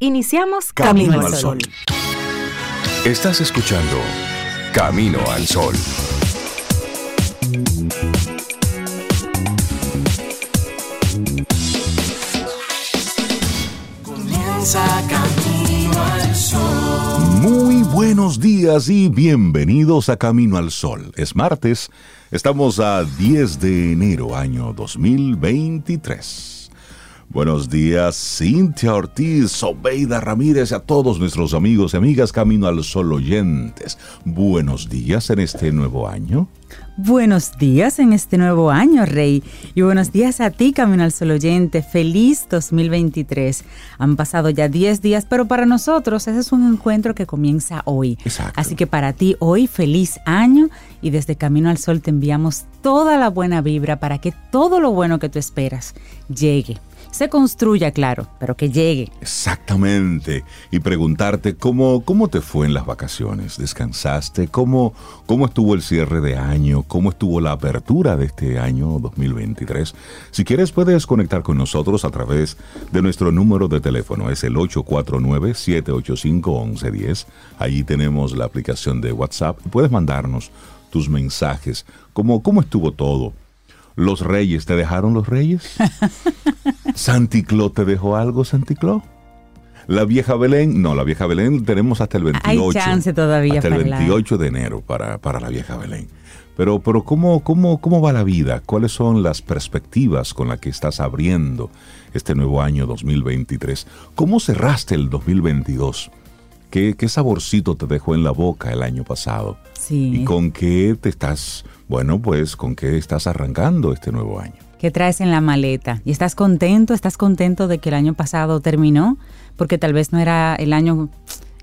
Iniciamos Camino, al Sol. Estás escuchando Camino al Sol. Comienza Camino al Sol. Muy buenos días y bienvenidos a Camino al Sol. Es martes, estamos a 10 de enero año 2023. Buenos días, Cintia Ortiz, Sobeida Ramírez y a todos nuestros amigos y amigas Camino al Sol oyentes. Buenos días en este nuevo año. Buenos días en este nuevo año, Rey. Y buenos días a ti, Camino al Sol oyente. Feliz 2023. Han pasado ya 10 días, pero para nosotros ese es un encuentro que comienza hoy. Exacto. Así que para ti hoy, feliz año. Y desde Camino al Sol te enviamos toda la buena vibra para que todo lo bueno que tú esperas llegue se construya, claro, pero que llegue. Exactamente. Y preguntarte cómo, cómo te fue en las vacaciones. ¿Descansaste? ¿Cómo, ¿Cómo estuvo el cierre de año? ¿Cómo estuvo la apertura de este año 2023? Si quieres puedes conectar con nosotros a través de nuestro número de teléfono. Es el 849-785-1110. Allí tenemos la aplicación de WhatsApp. Puedes mandarnos tus mensajes. ¿Cómo, cómo estuvo todo? ¿Los reyes te dejaron los reyes? ¿Santicló te dejó algo, Santicló? La vieja Belén, no, la vieja Belén tenemos hasta el 28. Hay chance todavía hasta el 28 de enero para, para la vieja Belén. Pero, pero ¿cómo, cómo, ¿cómo va la vida? ¿Cuáles son las perspectivas con las que estás abriendo este nuevo año 2023? ¿Cómo cerraste el 2022? ¿Qué, ¿Qué saborcito te dejó en la boca el año pasado? Sí. ¿Y con qué te estás bueno, pues con qué estás arrancando este nuevo año. ¿Qué traes en la maleta? ¿Y estás contento? ¿Estás contento de que el año pasado terminó? Porque tal vez no era el año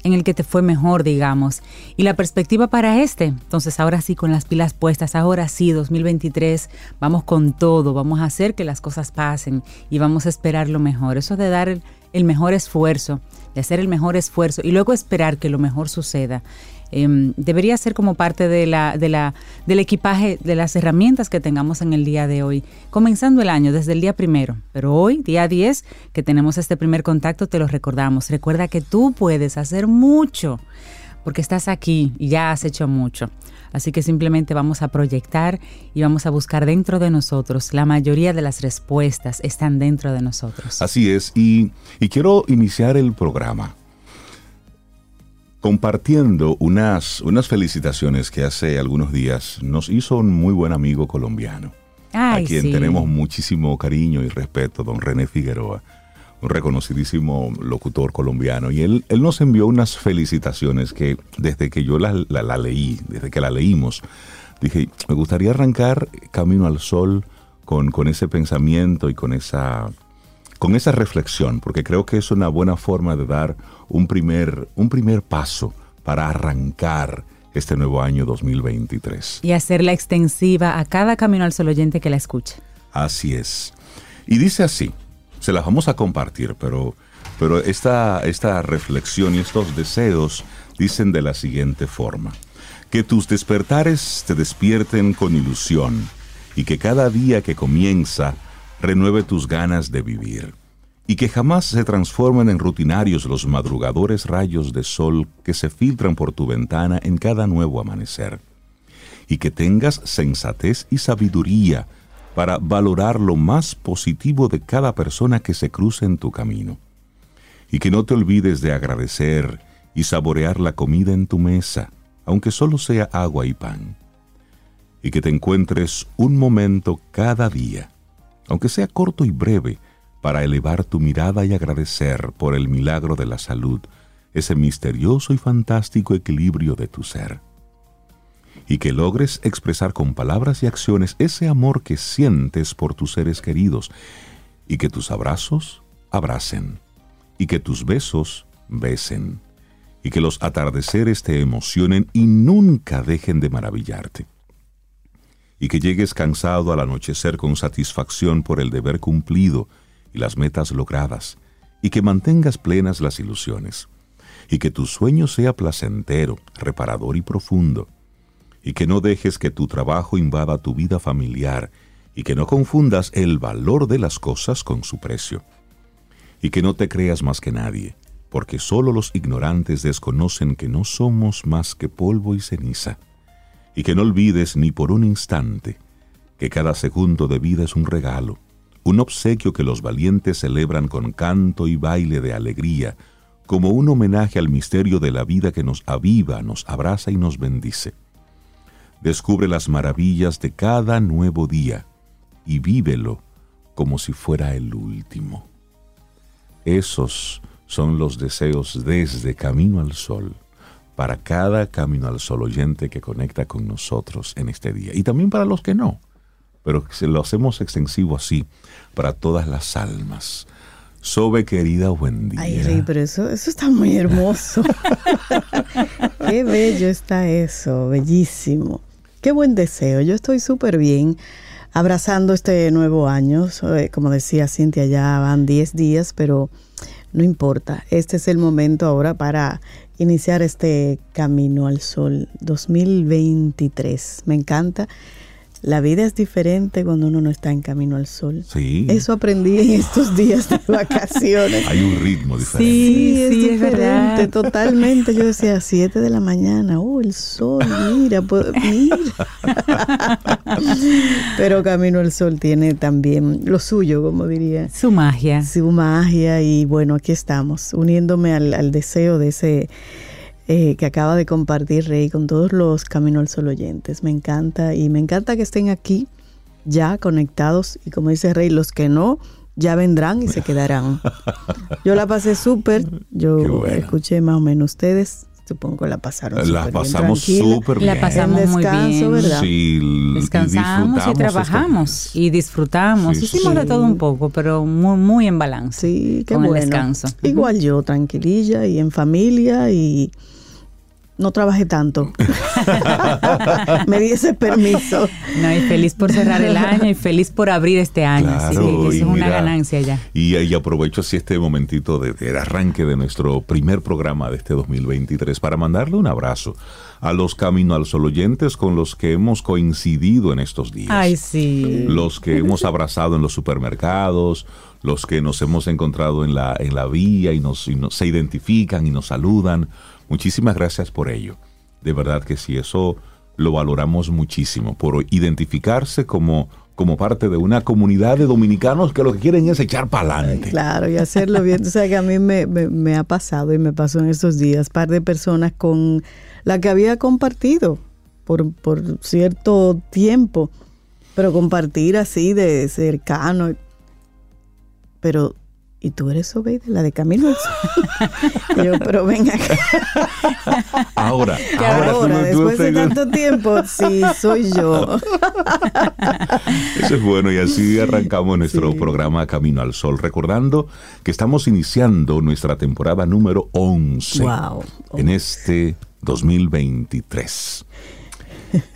en el que te fue mejor, digamos. Y la perspectiva para este, entonces ahora sí con las pilas puestas, ahora sí, 2023, vamos con todo, vamos a hacer que las cosas pasen y vamos a esperar lo mejor. Eso de dar el mejor esfuerzo, de hacer el mejor esfuerzo y luego esperar que lo mejor suceda. Em, debería ser como parte de la, de la, del equipaje, de las herramientas que tengamos en el día de hoy, comenzando el año desde el día primero. Pero hoy, día 10, que tenemos este primer contacto, te lo recordamos. Recuerda que tú puedes hacer mucho, porque estás aquí y ya has hecho mucho. Así que simplemente vamos a proyectar y vamos a buscar dentro de nosotros. La mayoría de las respuestas están dentro de nosotros. Así es, y quiero iniciar el programa compartiendo unas, unas felicitaciones que hace algunos días nos hizo un muy buen amigo colombiano, a quien tenemos muchísimo cariño y respeto, don René Figueroa, un reconocidísimo locutor colombiano. Y él, él nos envió unas felicitaciones que desde que yo la, la leí, desde que la leímos, dije, me gustaría arrancar Camino al Sol con, con ese pensamiento y con esa con esa reflexión, porque creo que es una buena forma de dar un primer, un primer paso para arrancar este nuevo año 2023. Y hacerla extensiva a cada camino al sol oyente que la escuche. Así es. Y dice así, se las vamos a compartir, pero, pero esta, esta reflexión y estos deseos dicen de la siguiente forma. Que tus despertares te despierten con ilusión y que cada día que comienza renueve tus ganas de vivir, y que jamás se transformen en rutinarios los madrugadores rayos de sol que se filtran por tu ventana en cada nuevo amanecer, y que tengas sensatez y sabiduría para valorar lo más positivo de cada persona que se cruce en tu camino, y que no te olvides de agradecer y saborear la comida en tu mesa, aunque solo sea agua y pan, y que te encuentres un momento cada día aunque sea corto y breve, para elevar tu mirada y agradecer por el milagro de la salud, ese misterioso y fantástico equilibrio de tu ser. Y que logres expresar con palabras y acciones ese amor que sientes por tus seres queridos, y que tus abrazos abracen, y que tus besos besen, y que los atardeceres te emocionen y nunca dejen de maravillarte y que llegues cansado al anochecer con satisfacción por el deber cumplido y las metas logradas, y que mantengas plenas las ilusiones, y que tu sueño sea placentero, reparador y profundo, y que no dejes que tu trabajo invada tu vida familiar, y que no confundas el valor de las cosas con su precio, y que no te creas más que nadie, porque sólo los ignorantes desconocen que no somos más que polvo y ceniza, y que no olvides ni por un instante que cada segundo de vida es un regalo, un obsequio que los valientes celebran con canto y baile de alegría, como un homenaje al misterio de la vida que nos aviva, nos abraza y nos bendice. Descubre las maravillas de cada nuevo día y vívelo como si fuera el último. Esos son los deseos desde Camino al Sol para cada Camino al Sol oyente que conecta con nosotros en este día y también para los que no, pero se lo hacemos extensivo así para todas las almas. Sobe, querida, buen día. Ay, Rey, pero eso, eso está muy hermoso. Qué bello está eso, bellísimo. Qué buen deseo. Yo estoy súper bien abrazando este nuevo año. Como decía Cintia, ya van 10 días, pero no importa. Este es el momento ahora para iniciar este camino al sol 2023. Me encanta la vida es diferente cuando uno no está en camino al sol. Sí. Eso aprendí en estos días de vacaciones. Hay un ritmo diferente. Sí, es diferente, totalmente. Yo decía, 7 de la mañana, oh, el sol, mira, mira. Pero Camino al Sol tiene también lo suyo, como diría. Su magia. Su magia y bueno, aquí estamos, uniéndome al, al deseo de ese eh, que acaba de compartir Rey con todos los Camino al Sol oyentes. Me encanta y me encanta que estén aquí ya conectados y como dice Rey, los que no ya vendrán y se quedarán. Yo la pasé súper, yo escuché más o menos ustedes. Supongo que la pasaron La pasamos súper bien. La pasamos muy bien. ¿verdad? Sí, Descansamos y, trabajamos y disfrutamos. Sí, Hicimos sí. de todo un poco, pero muy, muy en balance. Sí, qué con el bueno. descanso. Igual yo, tranquililla y en familia y no trabajé tanto. Me di ese permiso. No, y feliz por cerrar el año y feliz por abrir este año. Claro, sí, es una mira, ganancia ya. Y, y aprovecho así este momentito de- del arranque de nuestro primer programa de este 2023 para mandarle un abrazo a los Camino al Sol oyentes con los que hemos coincidido en estos días. Ay, sí. los que hemos abrazado en los supermercados, los que nos hemos encontrado en la, en la vía y, nos, y nos- se identifican y nos saludan. Muchísimas gracias por ello. De verdad que sí, eso lo valoramos muchísimo, por identificarse como, como parte de una comunidad de dominicanos que lo que quieren es echar para adelante. Claro, y hacerlo bien. O sea, que a mí me, me- me ha pasado y me pasó en estos días, par de personas con la que había compartido por, por cierto tiempo, pero compartir así de cercano. Pero, ¿y tú eres Sobeida, la de Camino? al Sol? Yo, pero ven acá. Ahora, ahora, tú ahora, tú después de tanto tiempo, sí, soy yo. Eso es bueno y así arrancamos nuestro Sí. programa Camino al Sol, recordando que estamos iniciando nuestra temporada número 11 Wow. en este 2023.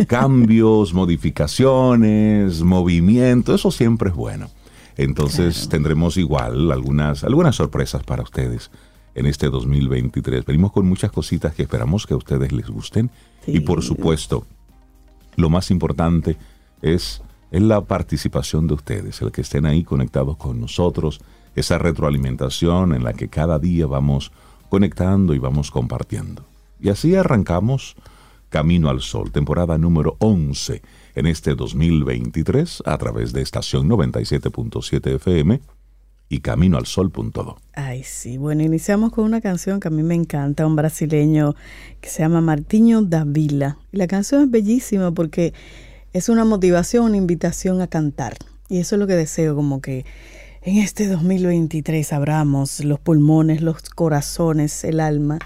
Cambios, modificaciones, movimiento, eso siempre es bueno. Entonces tendremos igual algunas, algunas sorpresas para ustedes en este 2023. Venimos con muchas cositas que esperamos que a ustedes les gusten y por supuesto lo más importante es, es la participación de ustedes, el que estén ahí conectados con nosotros, esa retroalimentación en la que cada día vamos conectando y vamos compartiendo. Y así arrancamos Camino al Sol, temporada número 11 en este 2023 a través de estación 97.7 FM y caminoalsol.do. Ay, sí. Bueno, iniciamos con una canción que a mí me encanta, un brasileño que se llama Martiño Davila. La canción es bellísima porque es una motivación, una invitación a cantar. Y eso es lo que deseo, como que en este 2023 abramos los pulmones, los corazones, el alma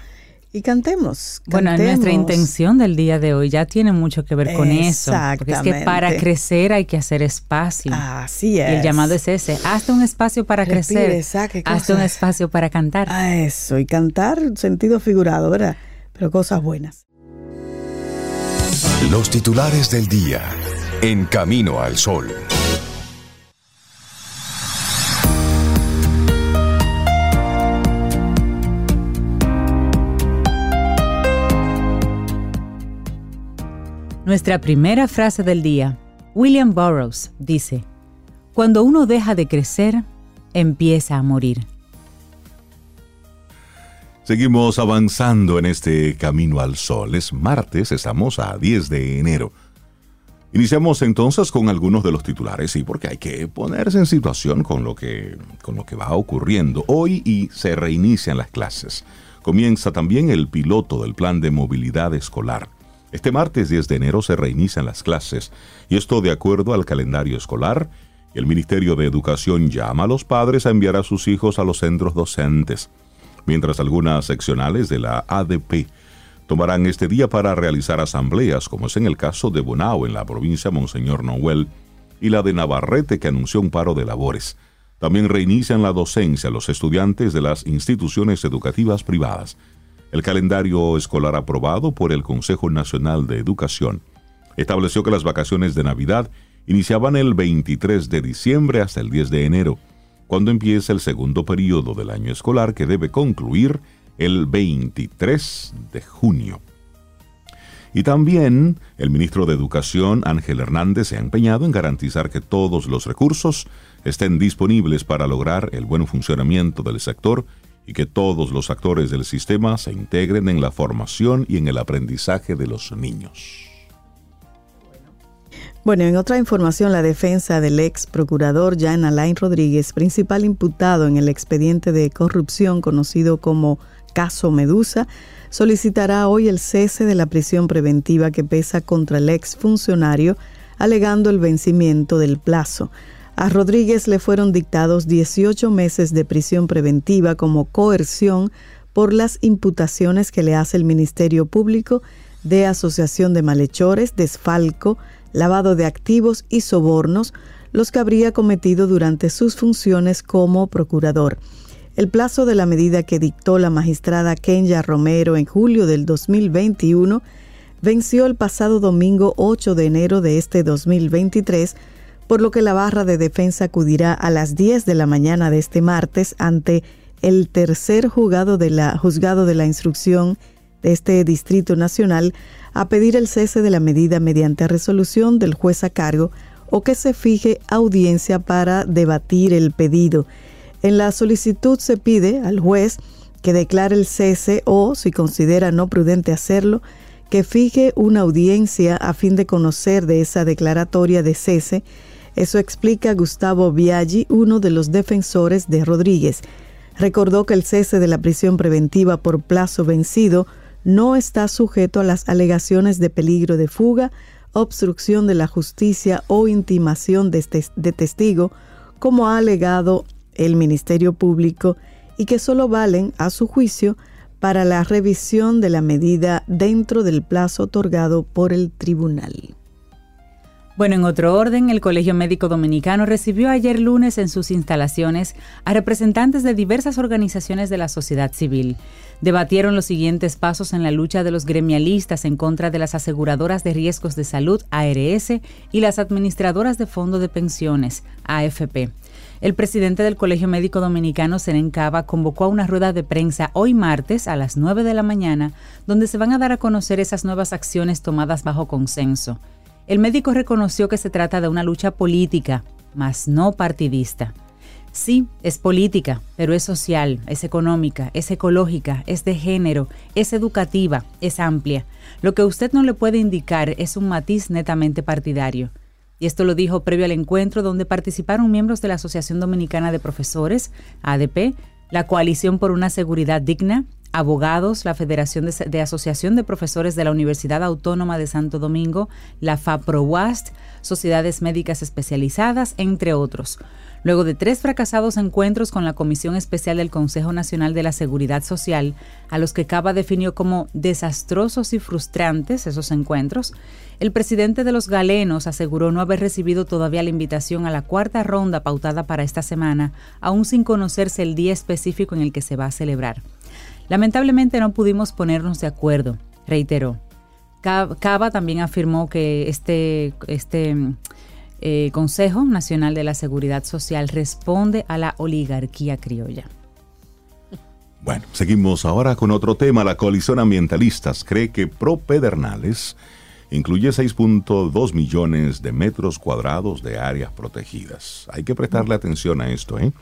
y cantemos. Bueno, nuestra intención del día de hoy ya tiene mucho que ver con eso. Porque es que para crecer hay que hacer espacio. Así Y es. el llamado es ese, hazte un espacio para Respire, crecer, saque hazte un espacio para cantar. A eso, y cantar sentido figurado, ¿verdad? Pero cosas buenas. Los titulares del día en Camino al Sol. Nuestra primera frase del día. William Burroughs dice, Cuando uno deja de crecer, empieza a morir. Seguimos avanzando en este camino al sol. Es martes, estamos a 10 de enero. Iniciamos entonces con algunos de los titulares, sí, porque hay que ponerse en situación con lo que, con lo que va ocurriendo hoy y se reinician las clases. Comienza también el piloto del plan de movilidad escolar. Este martes 10 de enero se reinician las clases y esto de acuerdo al calendario escolar. El Ministerio de Educación llama a los padres a enviar a sus hijos a los centros docentes mientras algunas seccionales de la ADP tomarán este día para realizar asambleas, como es en el caso de Bonao en la provincia Monseñor Noel y la de Navarrete que anunció un paro de labores. También reinician la docencia los estudiantes de las instituciones educativas privadas. El calendario escolar aprobado por el Consejo Nacional de Educación estableció que las vacaciones de Navidad iniciaban el 23 de diciembre hasta el 10 de enero cuando empieza el segundo periodo del año escolar que debe concluir el 23 de junio. Y también el ministro de Educación, Ángel Hernández, se ha empeñado en garantizar que todos los recursos estén disponibles para lograr el buen funcionamiento del sector y que todos los actores del sistema se integren en la formación y en el aprendizaje de los niños. Bueno, en otra información, la defensa del ex procurador Jan Alain Rodríguez, principal imputado en el expediente de corrupción conocido como caso Medusa, solicitará hoy el cese de la prisión preventiva que pesa contra el ex funcionario, alegando el vencimiento del plazo. A Rodríguez le fueron dictados 18 meses de prisión preventiva como coerción por las imputaciones que le hace el Ministerio Público de asociación de malhechores, desfalco, lavado de activos y sobornos, los que habría cometido durante sus funciones como procurador. El plazo de la medida que dictó la magistrada Kenya Romero en julio del 2021 venció el pasado domingo 8 de enero de este 2023, por lo que la barra de defensa acudirá a las 10 de la mañana de este martes ante el tercer juzgado de la, juzgado de la instrucción de este Distrito Nacional a pedir el cese de la medida mediante resolución del juez a cargo o que se fije audiencia para debatir el pedido. En la solicitud se pide al juez que declare el cese o, si considera no prudente hacerlo, que fije una audiencia a fin de conocer de esa declaratoria de cese. Eso explica Gustavo Biaggi, uno de los defensores de Rodríguez. Recordó que el cese de la prisión preventiva por plazo vencido no está sujeto a las alegaciones de peligro de fuga, obstrucción de la justicia o intimación de, testigo, como ha alegado el Ministerio Público, y que solo valen, a su juicio, para la revisión de la medida dentro del plazo otorgado por el tribunal. Bueno, en otro orden, el Colegio Médico Dominicano recibió ayer lunes en sus instalaciones a representantes de diversas organizaciones de la sociedad civil. Debatieron los siguientes pasos en la lucha de los gremialistas en contra de las aseguradoras de riesgos de salud, ARS, y las administradoras de fondo de pensiones, AFP. El presidente del Colegio Médico Dominicano, Seren Cava, convocó a una rueda de prensa hoy martes a las 9 de la mañana, donde se van a dar a conocer esas nuevas acciones tomadas bajo consenso. El médico reconoció que se trata de una lucha política, mas no partidista. Sí, es política, pero es social, es económica, es ecológica, es de género, es educativa, es amplia. Lo que usted no le puede indicar es un matiz netamente partidario. Y esto lo dijo previo al encuentro donde participaron miembros de la Asociación Dominicana de Profesores, ADP, la Coalición por una Seguridad Digna, abogados, la Federación de, Asociación de Profesores de la Universidad Autónoma de Santo Domingo, la FAPROWAST, sociedades médicas especializadas, entre otros. Luego de tres fracasados encuentros con la Comisión Especial del Consejo Nacional de la Seguridad Social, a los que Cava definió como desastrosos y frustrantes esos encuentros, el presidente de los galenos aseguró no haber recibido todavía la invitación a la cuarta ronda pautada para esta semana, aún sin conocerse el día específico en el que se va a celebrar. Lamentablemente no pudimos ponernos de acuerdo, reiteró. Cava también afirmó que este, este eh, Consejo Nacional de la Seguridad Social responde a la oligarquía criolla. Bueno, seguimos ahora con otro tema. La coalición ambientalistas cree que Pro Pedernales incluye 6.2 millones de metros cuadrados de áreas protegidas. Hay que prestarle atención a esto, ¿eh?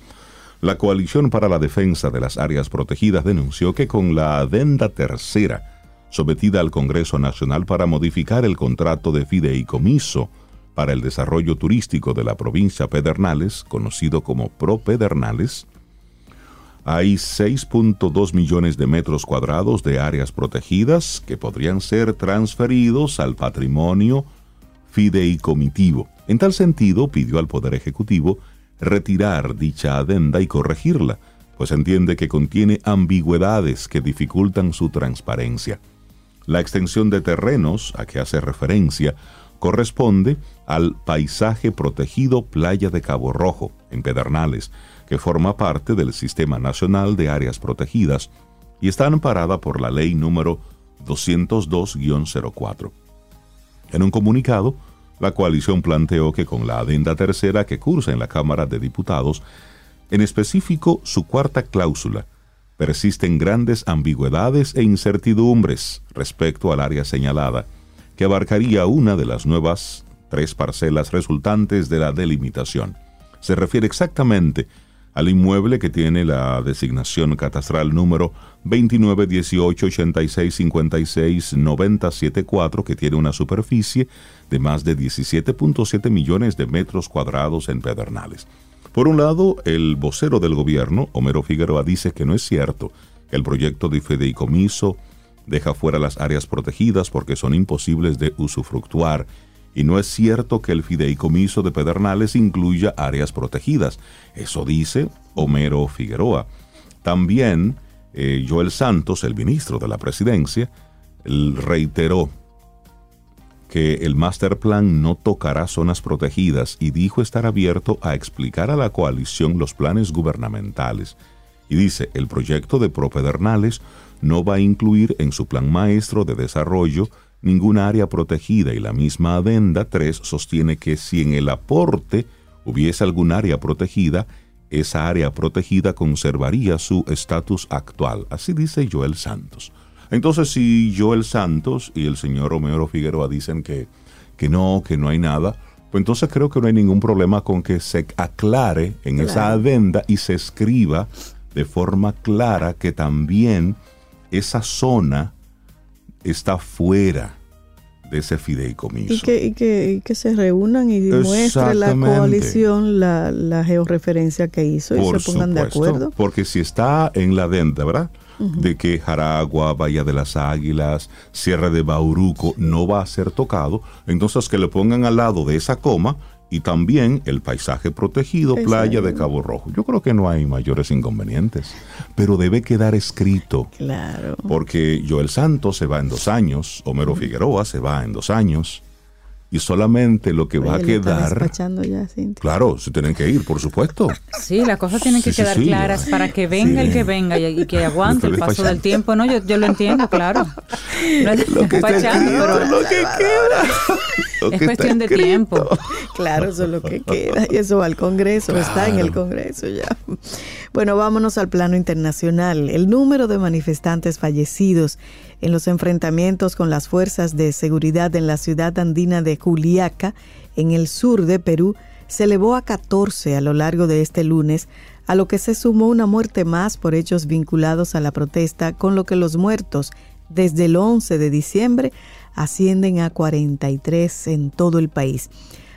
La Coalición para la Defensa de las Áreas Protegidas denunció que con la adenda tercera, sometida al Congreso Nacional para modificar el contrato de fideicomiso para el desarrollo turístico de la provincia Pedernales, conocido como Pro Pedernales, hay 6.2 millones de metros cuadrados de áreas protegidas que podrían ser transferidos al patrimonio fideicomitivo. En tal sentido, pidió al Poder Ejecutivo retirar dicha adenda y corregirla, pues entiende que contiene ambigüedades que dificultan su transparencia. La extensión de terrenos a que hace referencia corresponde al paisaje protegido Playa de Cabo Rojo, en Pedernales, que forma parte del Sistema Nacional de Áreas Protegidas y está amparada por la ley número 202-04. En un comunicado, la coalición planteó que con la adenda tercera que cursa en la Cámara de Diputados, en específico su cuarta cláusula, persisten grandes ambigüedades e incertidumbres respecto al área señalada, que abarcaría una de las nuevas tres parcelas resultantes de la delimitación. Se refiere exactamente al inmueble que tiene la designación catastral número 291886569074 que tiene una superficie de más de 17.7 millones de metros cuadrados en Pedernales. Por un lado, el vocero del gobierno, Homero Figueroa, dice que no es cierto el proyecto de fideicomiso deja fuera las áreas protegidas porque son imposibles de usufructuar y no es cierto que el fideicomiso de Pedernales incluya áreas protegidas. Eso dice Homero Figueroa. También eh, Joel Santos, el ministro de la presidencia, reiteró que el master plan no tocará zonas protegidas y dijo estar abierto a explicar a la coalición los planes gubernamentales. Y dice, el proyecto de Propedernales no va a incluir en su plan maestro de desarrollo ninguna área protegida y la misma adenda 3 sostiene que si en el aporte hubiese algún área protegida, esa área protegida conservaría su estatus actual. Así dice Joel Santos. Entonces, si Joel Santos y el señor Romero Figueroa dicen que, que no, que no hay nada, pues entonces creo que no hay ningún problema con que se aclare en esa adenda y se escriba de forma clara que también esa zona está fuera de ese fideicomiso. Y que, y que, que se reúnan y muestre la coalición la, la, georreferencia que hizo y se pongan de acuerdo. Porque si está en la adenda, ¿verdad? de que Jaragua, Bahía de las Águilas, Sierra de Bauruco no va a ser tocado, entonces que le pongan al lado de esa coma y también el paisaje protegido, playa de Cabo Rojo. Yo creo que no hay mayores inconvenientes, pero debe quedar escrito. Claro. Porque Joel Santos se va en dos años, Homero Figueroa se va en dos años, y solamente lo que va a quedar. Ya, claro, se tienen que ir, por supuesto. Sí, las cosas tienen que quedar claras para que venga el que venga y, que aguante el paso del tiempo. No, yo, yo lo entiendo, claro. No es lo que despachando, pero lo que queda. es cuestión de tiempo. Claro, eso es lo que queda. Y eso va al Congreso, está en el Congreso ya. Bueno, vámonos al plano internacional. El número de manifestantes fallecidos en los enfrentamientos con las fuerzas de seguridad en la ciudad andina de Juliaca, en el sur de Perú, se elevó a 14 a lo largo de este lunes, a lo que se sumó una muerte más por hechos vinculados a la protesta, con lo que los muertos desde el 11 de diciembre ascienden a 43 en todo el país.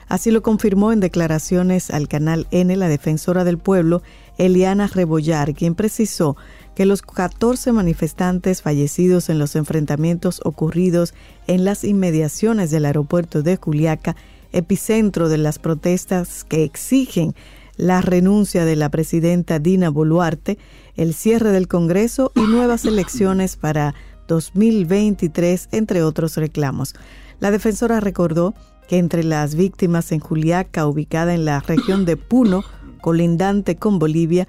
Así lo confirmó en declaraciones al canal N la defensora del pueblo, Eliana Rebollar, quien precisó que los 14 manifestantes fallecidos en los enfrentamientos ocurridos en las inmediaciones del aeropuerto de Juliaca, epicentro de las protestas que exigen la renuncia de la presidenta Dina Boluarte, el cierre del Congreso y nuevas elecciones para 2023, entre otros reclamos. La defensora recordó que entre las víctimas en Juliaca, ubicada en la región de Puno, colindante con Bolivia,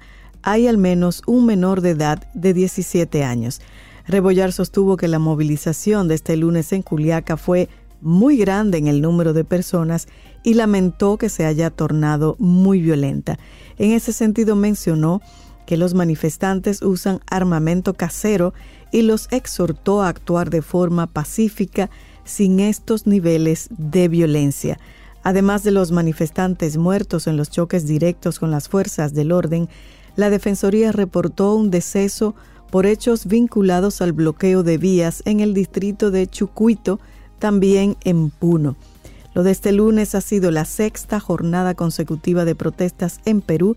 hay al menos un menor de edad de 17 años. Rebollar sostuvo que la movilización de este lunes en Culiaca fue muy grande en el número de personas y lamentó que se haya tornado muy violenta. En ese sentido mencionó que los manifestantes usan armamento casero y los exhortó a actuar de forma pacífica sin estos niveles de violencia. Además de los manifestantes muertos en los choques directos con las fuerzas del orden, la Defensoría reportó un deceso por hechos vinculados al bloqueo de vías en el distrito de Chucuito, también en Puno. Lo de este lunes ha sido la sexta jornada consecutiva de protestas en Perú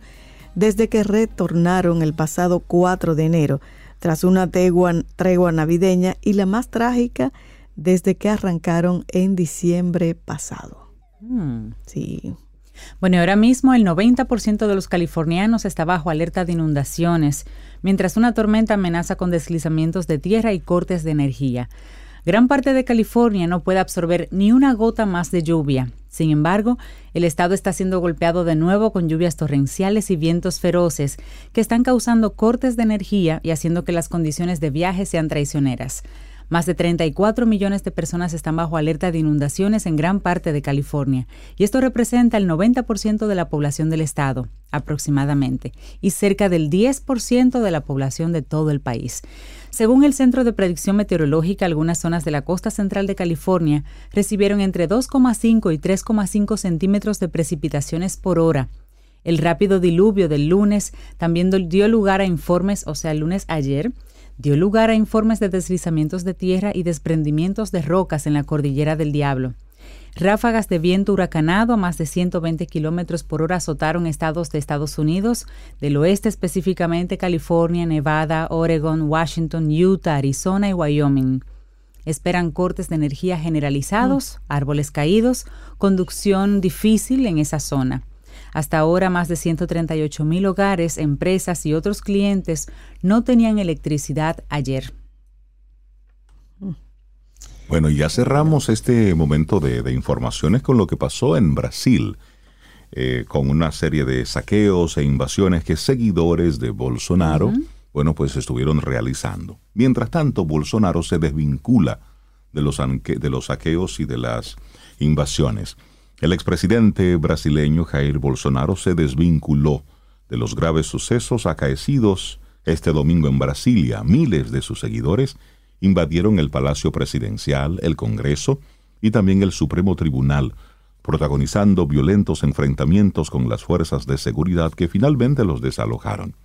desde que retornaron el pasado 4 de enero, tras una tregua, navideña y la más trágica desde que arrancaron en diciembre pasado. Mm. Sí. Bueno, ahora mismo el 90% de los californianos está bajo alerta de inundaciones, mientras una tormenta amenaza con deslizamientos de tierra y cortes de energía. Gran parte de California no puede absorber ni una gota más de lluvia. Sin embargo, el estado está siendo golpeado de nuevo con lluvias torrenciales y vientos feroces que están causando cortes de energía y haciendo que las condiciones de viaje sean traicioneras. Más de 34 millones de personas están bajo alerta de inundaciones en gran parte de California, y esto representa el 90% de la población del estado, aproximadamente, y cerca del 10% de la población de todo el país. Según el Centro de Predicción Meteorológica, algunas zonas de la costa central de California recibieron entre 2,5 y 3,5 centímetros de precipitaciones por hora. El rápido diluvio del lunes también dio lugar a informes, o sea, el lunes ayer, dio lugar a informes de deslizamientos de tierra y desprendimientos de rocas en la cordillera del Diablo. Ráfagas de viento huracanado a más de 120 kilómetros por hora azotaron estados de Estados Unidos, del oeste específicamente California, Nevada, Oregon, Washington, Utah, Arizona y Wyoming. Esperan cortes de energía generalizados, árboles caídos, conducción difícil en esa zona. Hasta ahora, más de 138 mil hogares, empresas y otros clientes no tenían electricidad ayer. Bueno, ya cerramos este momento de, informaciones con lo que pasó en Brasil, eh, con una serie de saqueos e invasiones que seguidores de Bolsonaro, bueno, pues estuvieron realizando. Mientras tanto, Bolsonaro se desvincula de los, de los saqueos y de las invasiones. El expresidente brasileño Jair Bolsonaro se desvinculó de los graves sucesos acaecidos este domingo en Brasilia. Miles de sus seguidores invadieron el Palacio Presidencial, el Congreso y también el Supremo Tribunal, protagonizando violentos enfrentamientos con las fuerzas de seguridad que finalmente los desalojaron.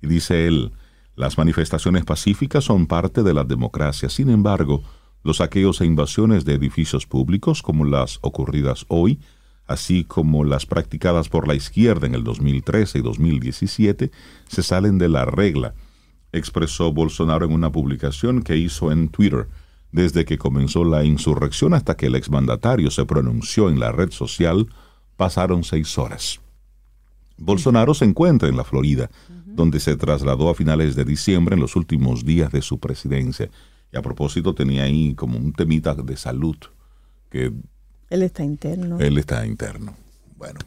Y dice él, las manifestaciones pacíficas son parte de la democracia, sin embargo, los saqueos e invasiones de edificios públicos, como las ocurridas hoy, así como las practicadas por la izquierda en el 2013 y 2017, se salen de la regla expresó Bolsonaro en una publicación que hizo en Twitter. Desde que comenzó la insurrección hasta que el exmandatario se pronunció en la red social, pasaron seis horas. Bolsonaro se encuentra en la Florida, donde se trasladó a finales de diciembre en los últimos días de su presidencia. Y a propósito tenía ahí como un temita de salud que... Él está interno. Él está interno. Bueno,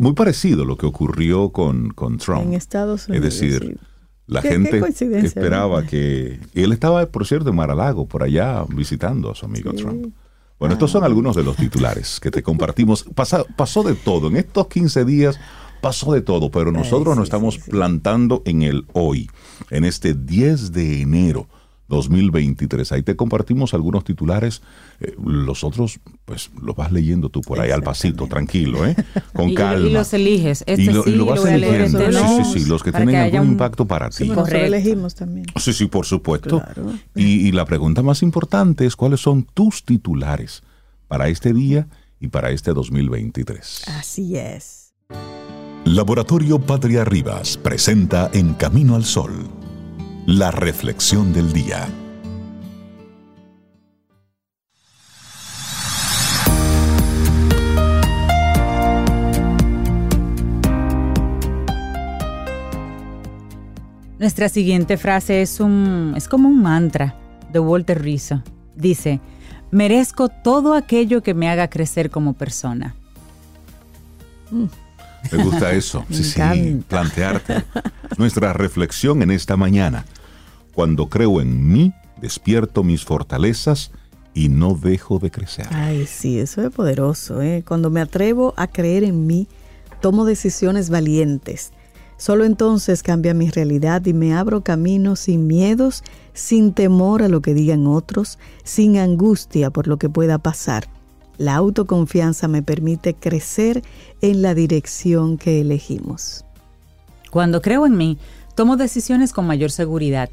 muy parecido a lo que ocurrió con, con Trump. En Estados Unidos. Es decir, la gente esperaba que... Y él estaba, por cierto, en Maralago, por allá, visitando a su amigo Trump. Bueno, estos son ah. algunos de los titulares que te compartimos. pasó de todo. En estos 15 días pasó de todo, pero nosotros nos estamos plantando en el hoy, en este 10 de enero 2023. Ahí te compartimos algunos titulares. Eh, los otros, pues los vas leyendo tú por ahí al pasito, tranquilo, ¿eh? Con calma. Y los eliges. Este y lo, sí, lo vas eligiendo. sí, sí, sí, los que tienen algún impacto para ti. Sí, nosotros elegimos también. Sí, sí, por supuesto. Y, y la pregunta más importante es: ¿cuáles son tus titulares para este día y para este 2023? Así es. Laboratorio Patria Rivas presenta En Camino al Sol la reflexión del día. Nuestra siguiente frase es un es como un mantra de Walter Rizzo. Dice, "Merezco todo aquello que me haga crecer como persona." Me gusta eso. sí, sí, plantearte nuestra reflexión en esta mañana. Cuando creo en mí, despierto mis fortalezas y no dejo de crecer. Ay, sí, eso es poderoso. ¿eh? Cuando me atrevo a creer en mí, tomo decisiones valientes. Solo entonces cambia mi realidad y me abro camino sin miedos, sin temor a lo que digan otros, sin angustia por lo que pueda pasar. La autoconfianza me permite crecer en la dirección que elegimos. Cuando creo en mí, tomo decisiones con mayor seguridad.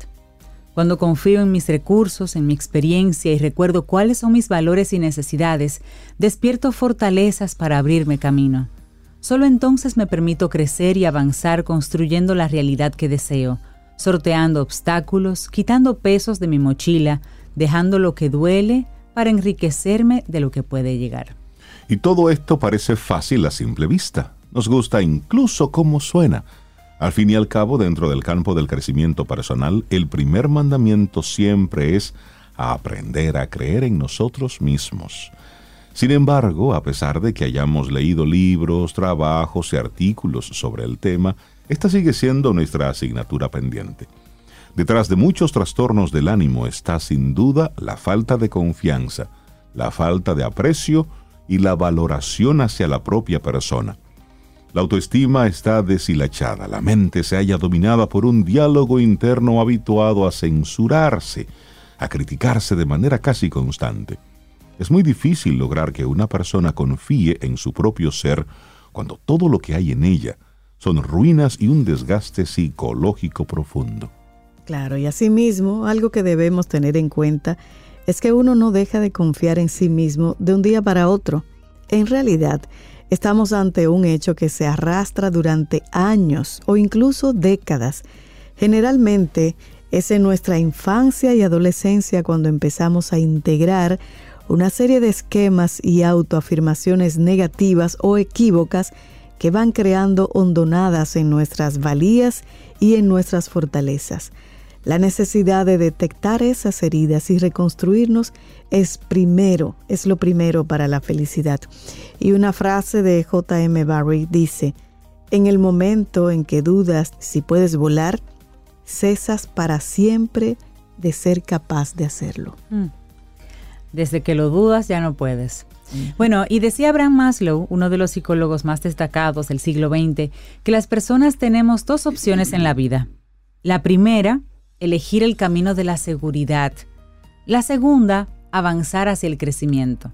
Cuando confío en mis recursos, en mi experiencia y recuerdo cuáles son mis valores y necesidades, despierto fortalezas para abrirme camino. Solo entonces me permito crecer y avanzar construyendo la realidad que deseo, sorteando obstáculos, quitando pesos de mi mochila, dejando lo que duele para enriquecerme de lo que puede llegar. Y todo esto parece fácil a simple vista. Nos gusta incluso cómo suena. Al fin y al cabo, dentro del campo del crecimiento personal, el primer mandamiento siempre es aprender a creer en nosotros mismos. Sin embargo, a pesar de que hayamos leído libros, trabajos y artículos sobre el tema, esta sigue siendo nuestra asignatura pendiente. Detrás de muchos trastornos del ánimo está sin duda la falta de confianza, la falta de aprecio y la valoración hacia la propia persona. La autoestima está deshilachada, la mente se halla dominada por un diálogo interno habituado a censurarse, a criticarse de manera casi constante. Es muy difícil lograr que una persona confíe en su propio ser cuando todo lo que hay en ella son ruinas y un desgaste psicológico profundo. Claro, y asimismo, algo que debemos tener en cuenta es que uno no deja de confiar en sí mismo de un día para otro. En realidad, estamos ante un hecho que se arrastra durante años o incluso décadas. Generalmente es en nuestra infancia y adolescencia cuando empezamos a integrar una serie de esquemas y autoafirmaciones negativas o equívocas que van creando hondonadas en nuestras valías y en nuestras fortalezas. La necesidad de detectar esas heridas y reconstruirnos es primero, es lo primero para la felicidad. Y una frase de J.M. Barry dice, en el momento en que dudas si puedes volar, cesas para siempre de ser capaz de hacerlo. Mm. Desde que lo dudas ya no puedes. Bueno, y decía Abraham Maslow, uno de los psicólogos más destacados del siglo XX, que las personas tenemos dos opciones en la vida. La primera, elegir el camino de la seguridad. La segunda, avanzar hacia el crecimiento.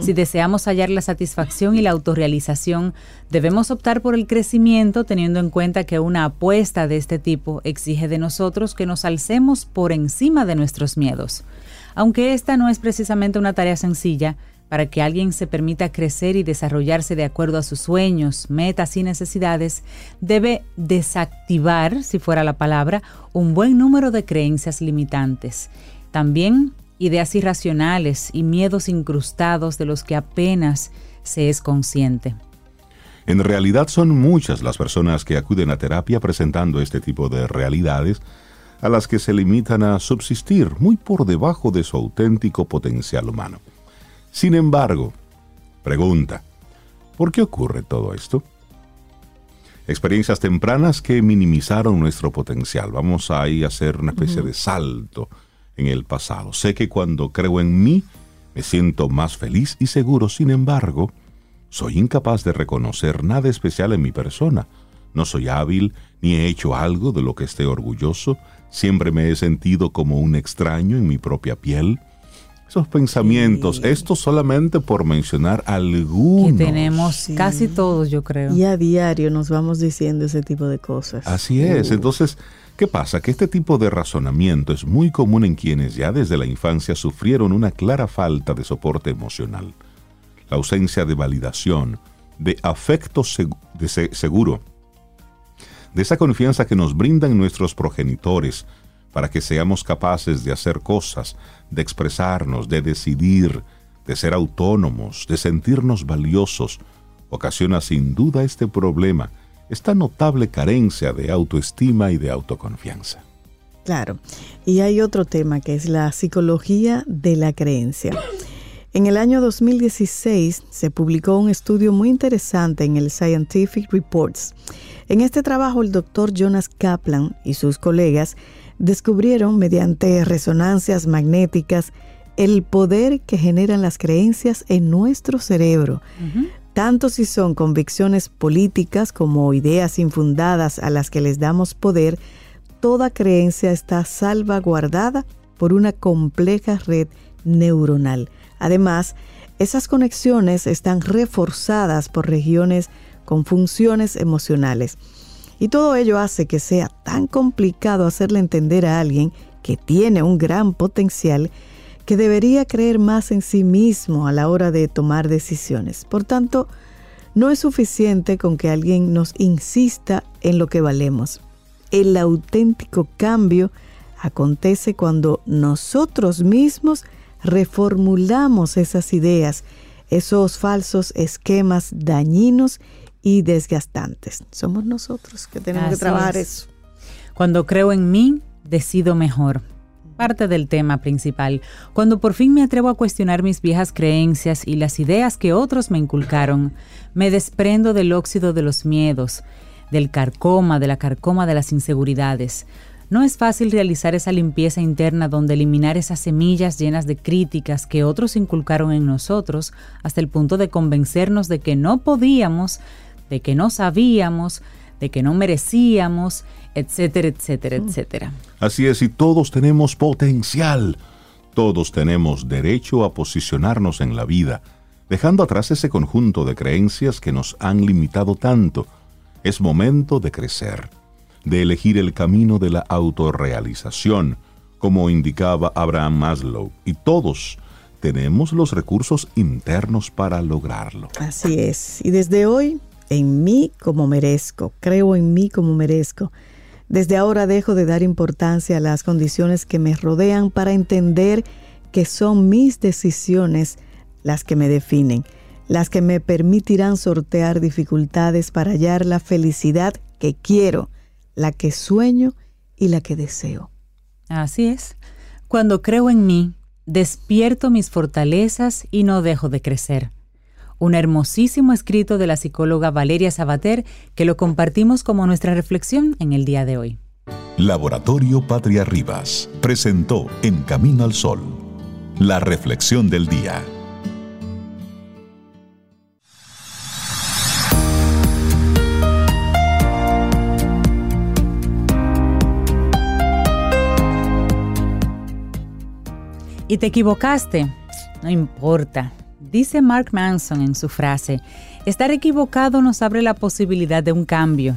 Si deseamos hallar la satisfacción y la autorrealización, debemos optar por el crecimiento teniendo en cuenta que una apuesta de este tipo exige de nosotros que nos alcemos por encima de nuestros miedos. Aunque esta no es precisamente una tarea sencilla, para que alguien se permita crecer y desarrollarse de acuerdo a sus sueños, metas y necesidades, debe desactivar, si fuera la palabra, un buen número de creencias limitantes. También ideas irracionales y miedos incrustados de los que apenas se es consciente. En realidad son muchas las personas que acuden a terapia presentando este tipo de realidades a las que se limitan a subsistir muy por debajo de su auténtico potencial humano. Sin embargo, pregunta, ¿por qué ocurre todo esto? Experiencias tempranas que minimizaron nuestro potencial. Vamos a a hacer una especie de salto en el pasado. Sé que cuando creo en mí, me siento más feliz y seguro. Sin embargo, soy incapaz de reconocer nada especial en mi persona. No soy hábil, ni he hecho algo de lo que esté orgulloso. Siempre me he sentido como un extraño en mi propia piel esos pensamientos, esto solamente por mencionar algunos. Que tenemos casi todos, yo creo. Y a diario nos vamos diciendo ese tipo de cosas. Así es. Uh. Entonces, ¿qué pasa? Que este tipo de razonamiento es muy común en quienes ya desde la infancia sufrieron una clara falta de soporte emocional, la ausencia de validación, de afecto seguro, de esa confianza que nos brindan nuestros progenitores, para que seamos capaces de hacer cosas, de expresarnos, de decidir, de ser autónomos, de sentirnos valiosos, ocasiona sin duda este problema, esta notable carencia de autoestima y de autoconfianza. Claro, y hay otro tema que es la psicología de la creencia. En el año 2016 se publicó un estudio muy interesante en el Scientific Reports. En este trabajo el doctor Jonas Kaplan y sus colegas descubrieron mediante resonancias magnéticas el poder que generan las creencias en nuestro cerebro, tanto si son convicciones políticas como ideas infundadas a las que les damos poder, toda creencia está salvaguardada por una compleja red neuronal. Además, esas conexiones están reforzadas por regiones con funciones emocionales. Y todo ello hace que sea tan complicado hacerle entender a alguien que tiene un gran potencial que debería creer más en sí mismo a la hora de tomar decisiones. Por tanto, no es suficiente con que alguien nos insista en lo que valemos. El auténtico cambio acontece cuando nosotros mismos reformulamos esas ideas, esos falsos esquemas dañinos y desgastantes. Somos nosotros que tenemos que trabajar eso. Cuando creo en mí, decido mejor. Parte del tema principal. Cuando por fin me atrevo a cuestionar mis viejas creencias y las ideas que otros me inculcaron, me desprendo del óxido de los miedos, del carcoma, de la carcoma de las inseguridades. No es fácil realizar esa limpieza interna donde eliminar esas semillas llenas de críticas que otros inculcaron en nosotros hasta el punto de convencernos de que no podíamos, de que no sabíamos, de que no merecíamos, etcétera, etcétera, etcétera. Así es, y todos tenemos potencial. Todos tenemos derecho a posicionarnos en la vida, dejando atrás ese conjunto de creencias que nos han limitado tanto. Es momento de crecer de elegir el camino de la autorrealización, como indicaba Abraham Maslow, y todos tenemos los recursos internos para lograrlo. Así es, y desde hoy, en mí como merezco, creo en mí como merezco. Desde ahora dejo de dar importancia a las condiciones que me rodean para entender que son mis decisiones las que me definen, las que me permitirán sortear dificultades para hallar la felicidad que quiero la que sueño y la que deseo. Así es. Cuando creo en mí, despierto mis fortalezas y no dejo de crecer. Un hermosísimo escrito de la psicóloga Valeria Sabater que lo compartimos como nuestra reflexión en el día de hoy. Laboratorio Patria Rivas presentó En Camino al Sol, la reflexión del día. Y te equivocaste. No importa. Dice Mark Manson en su frase, estar equivocado nos abre la posibilidad de un cambio.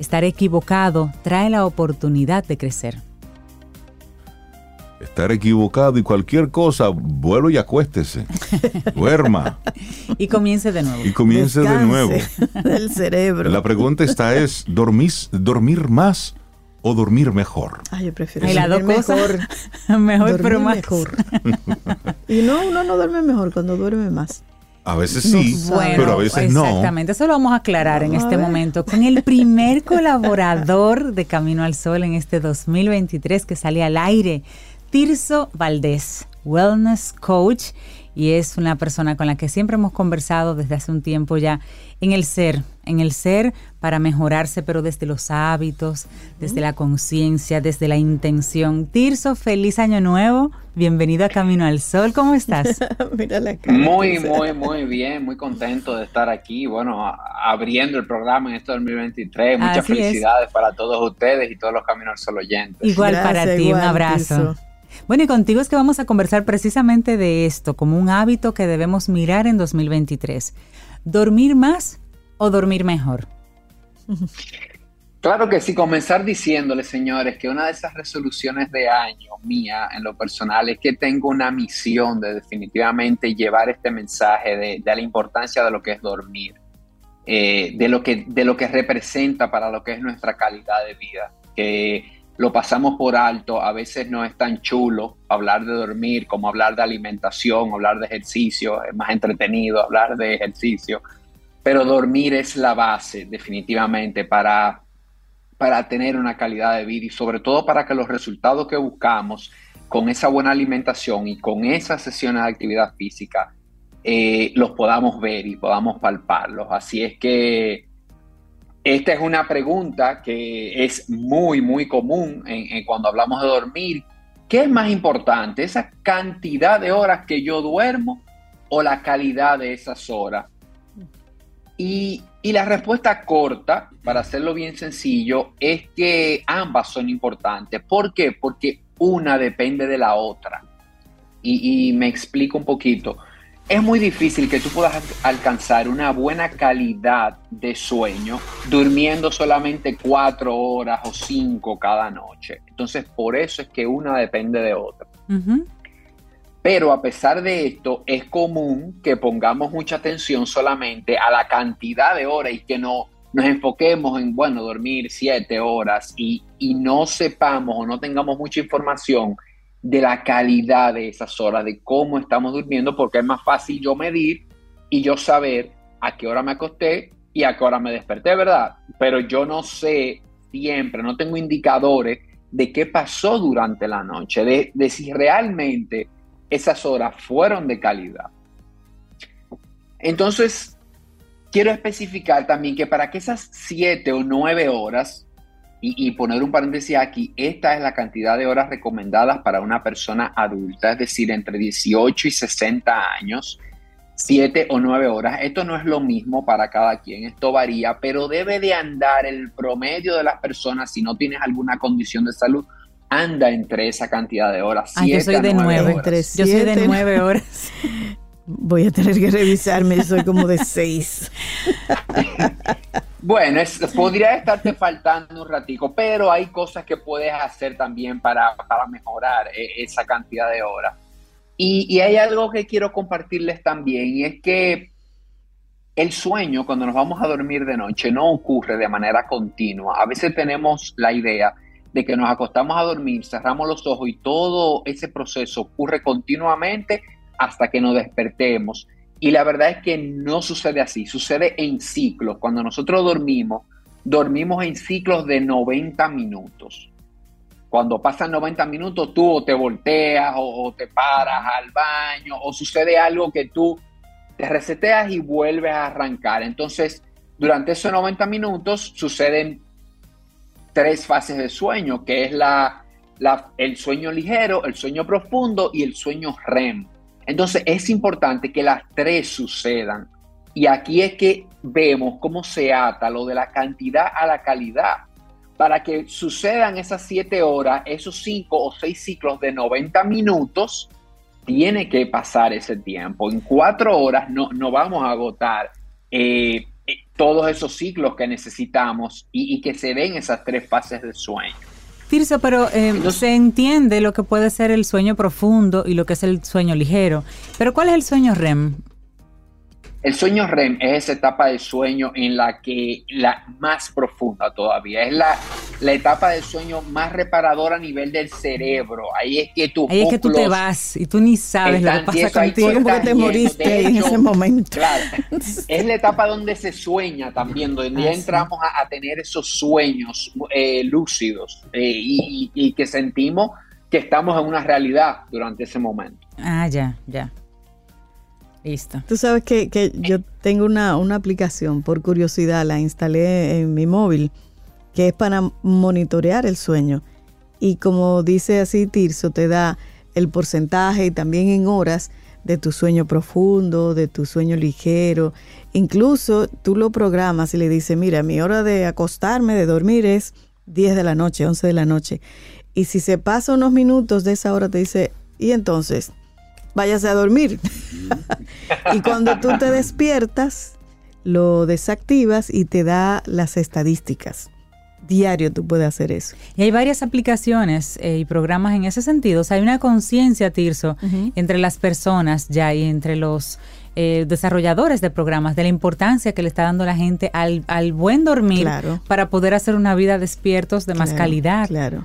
Estar equivocado trae la oportunidad de crecer. Estar equivocado y cualquier cosa, vuelo y acuéstese. Duerma. y comience de nuevo. Y comience de nuevo. Del cerebro. La pregunta está es, ¿dormís, ¿dormir más o dormir mejor? Ay, yo prefiero dos dormir cosas. mejor. mejor, Dormir pero más. mejor. y no, uno no duerme mejor cuando duerme más. A veces sí, Bueno, pero a veces no. Exactamente, eso lo vamos a aclarar en este momento con el primer colaborador de Camino al Sol en este 2023 que sale al aire, Tirso Valdés, Wellness Coach, y es una persona con la que siempre hemos conversado desde hace un tiempo ya en el ser, en el ser para mejorarse, pero desde los hábitos, desde la conciencia, desde la intención. Tirso, feliz año nuevo, bienvenido a Camino al Sol, ¿cómo estás? Mira la cara. Muy, muy, muy bien, muy contento de estar aquí, bueno, abriendo el programa en este 2023. Muchas Así es. felicidades para todos ustedes y todos los Caminos al Sol oyentes. Igual para ti, un abrazo. Tirso. Bueno, y contigo es que vamos a conversar precisamente de esto, como un hábito que debemos mirar en 2023. ¿Dormir más o dormir mejor? Claro que sí, comenzar diciéndoles, señores, que una de esas resoluciones de año mía en lo personal es que tengo una misión de definitivamente llevar este mensaje de, de la importancia de lo que es dormir, eh, de, lo que, de lo que representa para lo que es nuestra calidad de vida, que lo pasamos por alto, a veces no es tan chulo hablar de dormir como hablar de alimentación, hablar de ejercicio, es más entretenido hablar de ejercicio, pero dormir es la base definitivamente para para tener una calidad de vida y sobre todo para que los resultados que buscamos con esa buena alimentación y con esas sesiones de actividad física eh, los podamos ver y podamos palparlos. Así es que esta es una pregunta que es muy, muy común en, cuando hablamos de dormir. ¿Qué es más importante, esa cantidad de horas que yo duermo o la calidad de esas horas? Y, y la respuesta corta, para hacerlo bien sencillo, es que ambas son importantes. ¿Por qué? Porque una depende de la otra. Y me explico un poquito. Es muy difícil que tú puedas alcanzar una buena calidad de sueño durmiendo solamente cuatro horas o cinco cada noche. Entonces, por eso es que una depende de otra. Pero a pesar de esto, es común que pongamos mucha atención solamente a la cantidad de horas y que no nos enfoquemos en, bueno, dormir siete horas y, y no sepamos o no tengamos mucha información de la calidad de esas horas, de cómo estamos durmiendo, porque es más fácil yo medir y yo saber a qué hora me acosté y a qué hora me desperté, ¿verdad? Pero yo no sé siempre, no tengo indicadores de qué pasó durante la noche, de, si realmente esas horas fueron de calidad. Entonces, quiero especificar también que para que esas siete o nueve horas y, poner un paréntesis aquí, esta es la cantidad de horas recomendadas para una persona adulta, es decir, entre 18 y 60 años, 7 o 9 horas. Esto no es lo mismo para cada quien, esto varía, pero debe de andar el promedio de las personas, si no tienes alguna condición de salud, anda entre esa cantidad de horas. Ah, yo soy de 9, yo soy de 9 horas. Voy a tener que revisarme, soy como de 6. Bueno, podría estarte faltando un ratico, pero hay cosas que puedes hacer también para, mejorar e, esa cantidad de horas. Y, hay algo que quiero compartirles también, y es que el sueño, cuando nos vamos a dormir de noche, no ocurre de manera continua. A veces tenemos la idea de que nos acostamos a dormir, cerramos los ojos y todo ese proceso ocurre continuamente hasta que nos despertemos. Y la verdad es que no sucede así, sucede en ciclos. Cuando nosotros dormimos, dormimos en ciclos de 90 minutos. Cuando pasan 90 minutos, tú o te volteas o, te paras al baño o sucede algo que tú te reseteas y vuelves a arrancar. Entonces, durante esos 90 minutos suceden tres fases de sueño, que es la, el sueño ligero, el sueño profundo y el sueño REM. Entonces es importante que las tres sucedan. Y aquí es que vemos cómo se ata lo de la cantidad a la calidad. Para que sucedan esas siete horas, esos cinco o seis ciclos de 90 minutos, tiene que pasar ese tiempo. En cuatro horas no, no vamos a agotar eh, eh, todos esos ciclos que necesitamos y, y que se den esas tres fases de sueño. Tirso, pero eh, se entiende lo que puede ser el sueño profundo y lo que es el sueño ligero. Pero ¿cuál es el sueño REM? El sueño REM es esa etapa del sueño en la que la más profunda todavía, es la, la etapa del sueño más reparadora a nivel del cerebro. Ahí es que tú Ahí es que tú te vas y tú ni sabes lo que pasa contigo. Como que te moriste en ese momento. Claro, es la etapa donde se sueña también, donde ya ah, entramos a, tener esos sueños eh, lúcidos eh, y, y que sentimos que estamos en una realidad durante ese momento. Ah, ya, ya. Listo. Tú sabes que, yo tengo una, aplicación, por curiosidad, la instalé en mi móvil, que es para monitorear el sueño. Y como dice así Tirso, te da el porcentaje y también en horas de tu sueño profundo, de tu sueño ligero. Incluso tú lo programas y le dices, mira, mi hora de acostarme, de dormir es 10 de la noche, 11 de la noche. Y si se pasa unos minutos de esa hora, te dice, y entonces, váyase a dormir. y cuando tú te despiertas, lo desactivas y te da las estadísticas. Diario tú puedes hacer eso. Y hay varias aplicaciones eh, y programas en ese sentido. O sea, hay una conciencia, Tirso, entre las personas ya y entre los eh, desarrolladores de programas de la importancia que le está dando la gente al, buen dormir para poder hacer una vida despiertos de más calidad. Claro.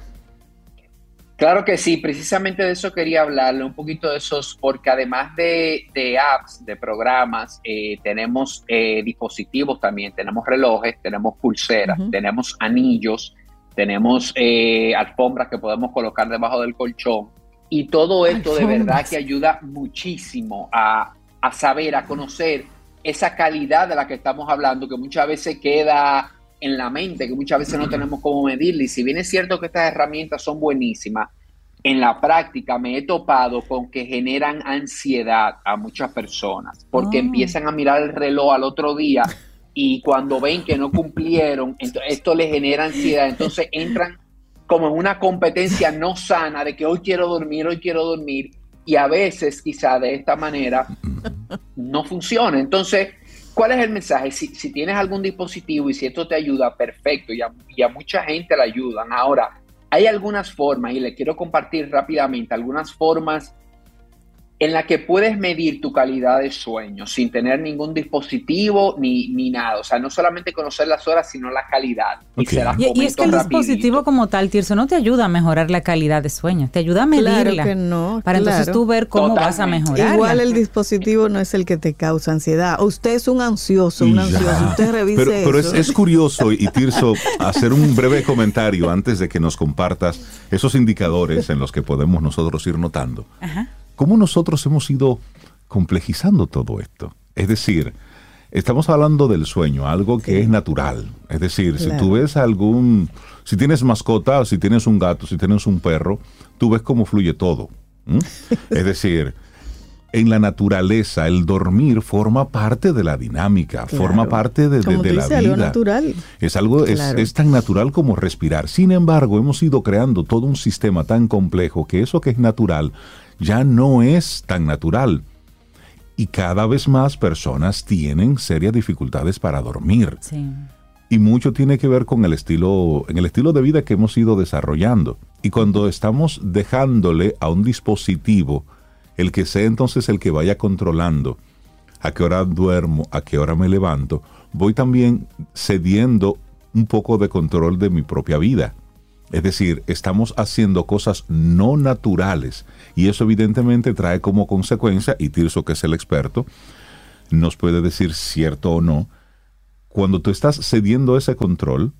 Claro que sí, precisamente de eso quería hablarle, un poquito de esos, porque además de, apps, de programas, eh, tenemos eh, dispositivos también, tenemos relojes, tenemos pulseras, tenemos anillos, tenemos eh, alfombras que podemos colocar debajo del colchón. Y todo esto de verdad que ayuda muchísimo a, a saber, a conocer esa calidad de la que estamos hablando, que muchas veces queda en la mente que muchas veces no tenemos cómo medirle. Y si bien es cierto que estas herramientas son buenísimas, en la práctica me he topado con que generan ansiedad a muchas personas porque ah. empiezan a mirar el reloj al otro día y cuando ven que no cumplieron, esto les genera ansiedad. Entonces entran como en una competencia no sana de que hoy quiero dormir, hoy quiero dormir. Y a veces quizá de esta manera no funciona. Entonces, ¿cuál es el mensaje? Si, tienes algún dispositivo y si esto te ayuda, perfecto, y a, y a mucha gente le ayudan. Ahora, hay algunas formas, y le quiero compartir rápidamente, algunas formas en la que puedes medir tu calidad de sueño sin tener ningún dispositivo ni, ni nada. O sea, no solamente conocer las horas, sino la calidad. Y, es que el dispositivo como tal, Tirso, no te ayuda a mejorar la calidad de sueño, te ayuda a medirla. Claro que no. Para entonces tú ver cómo vas a mejorar. Igual el dispositivo no es el que te causa ansiedad. Usted es un ansioso, un ansioso. Usted revise pero, pero es, es, curioso, y Tirso, hacer un breve comentario antes de que nos compartas esos indicadores en los que podemos nosotros ir notando. Ajá cómo nosotros hemos ido complejizando todo esto. Es decir, estamos hablando del sueño, algo que es natural. Es decir, si tú ves algún, si tienes mascota, si tienes un gato, si tienes un perro, tú ves cómo fluye todo. es decir, en la naturaleza el dormir forma parte de la dinámica, forma parte de, la vida. natural. Es algo, es, tan natural como respirar. Sin embargo, hemos ido creando todo un sistema tan complejo que eso que es natural ya no es tan natural. Y cada vez más personas tienen serias dificultades para dormir. Y mucho tiene que ver con el estilo, en el estilo de vida que hemos ido desarrollando. Y cuando estamos dejándole a un dispositivo el que sea entonces el que vaya controlando a qué hora duermo, a qué hora me levanto, voy también cediendo un poco de control de mi propia vida. Es decir, estamos haciendo cosas no naturales y eso evidentemente trae como consecuencia, y Tirso, que es el experto, nos puede decir cierto o no, cuando tú estás cediendo ese control,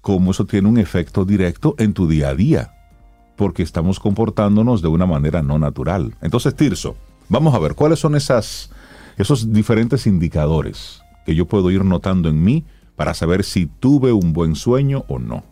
cómo eso tiene un efecto directo en tu día a día, porque estamos comportándonos de una manera no natural. Entonces, Tirso, vamos a ver cuáles son esos diferentes indicadores que yo puedo ir notando en mí para saber si tuve un buen sueño o no.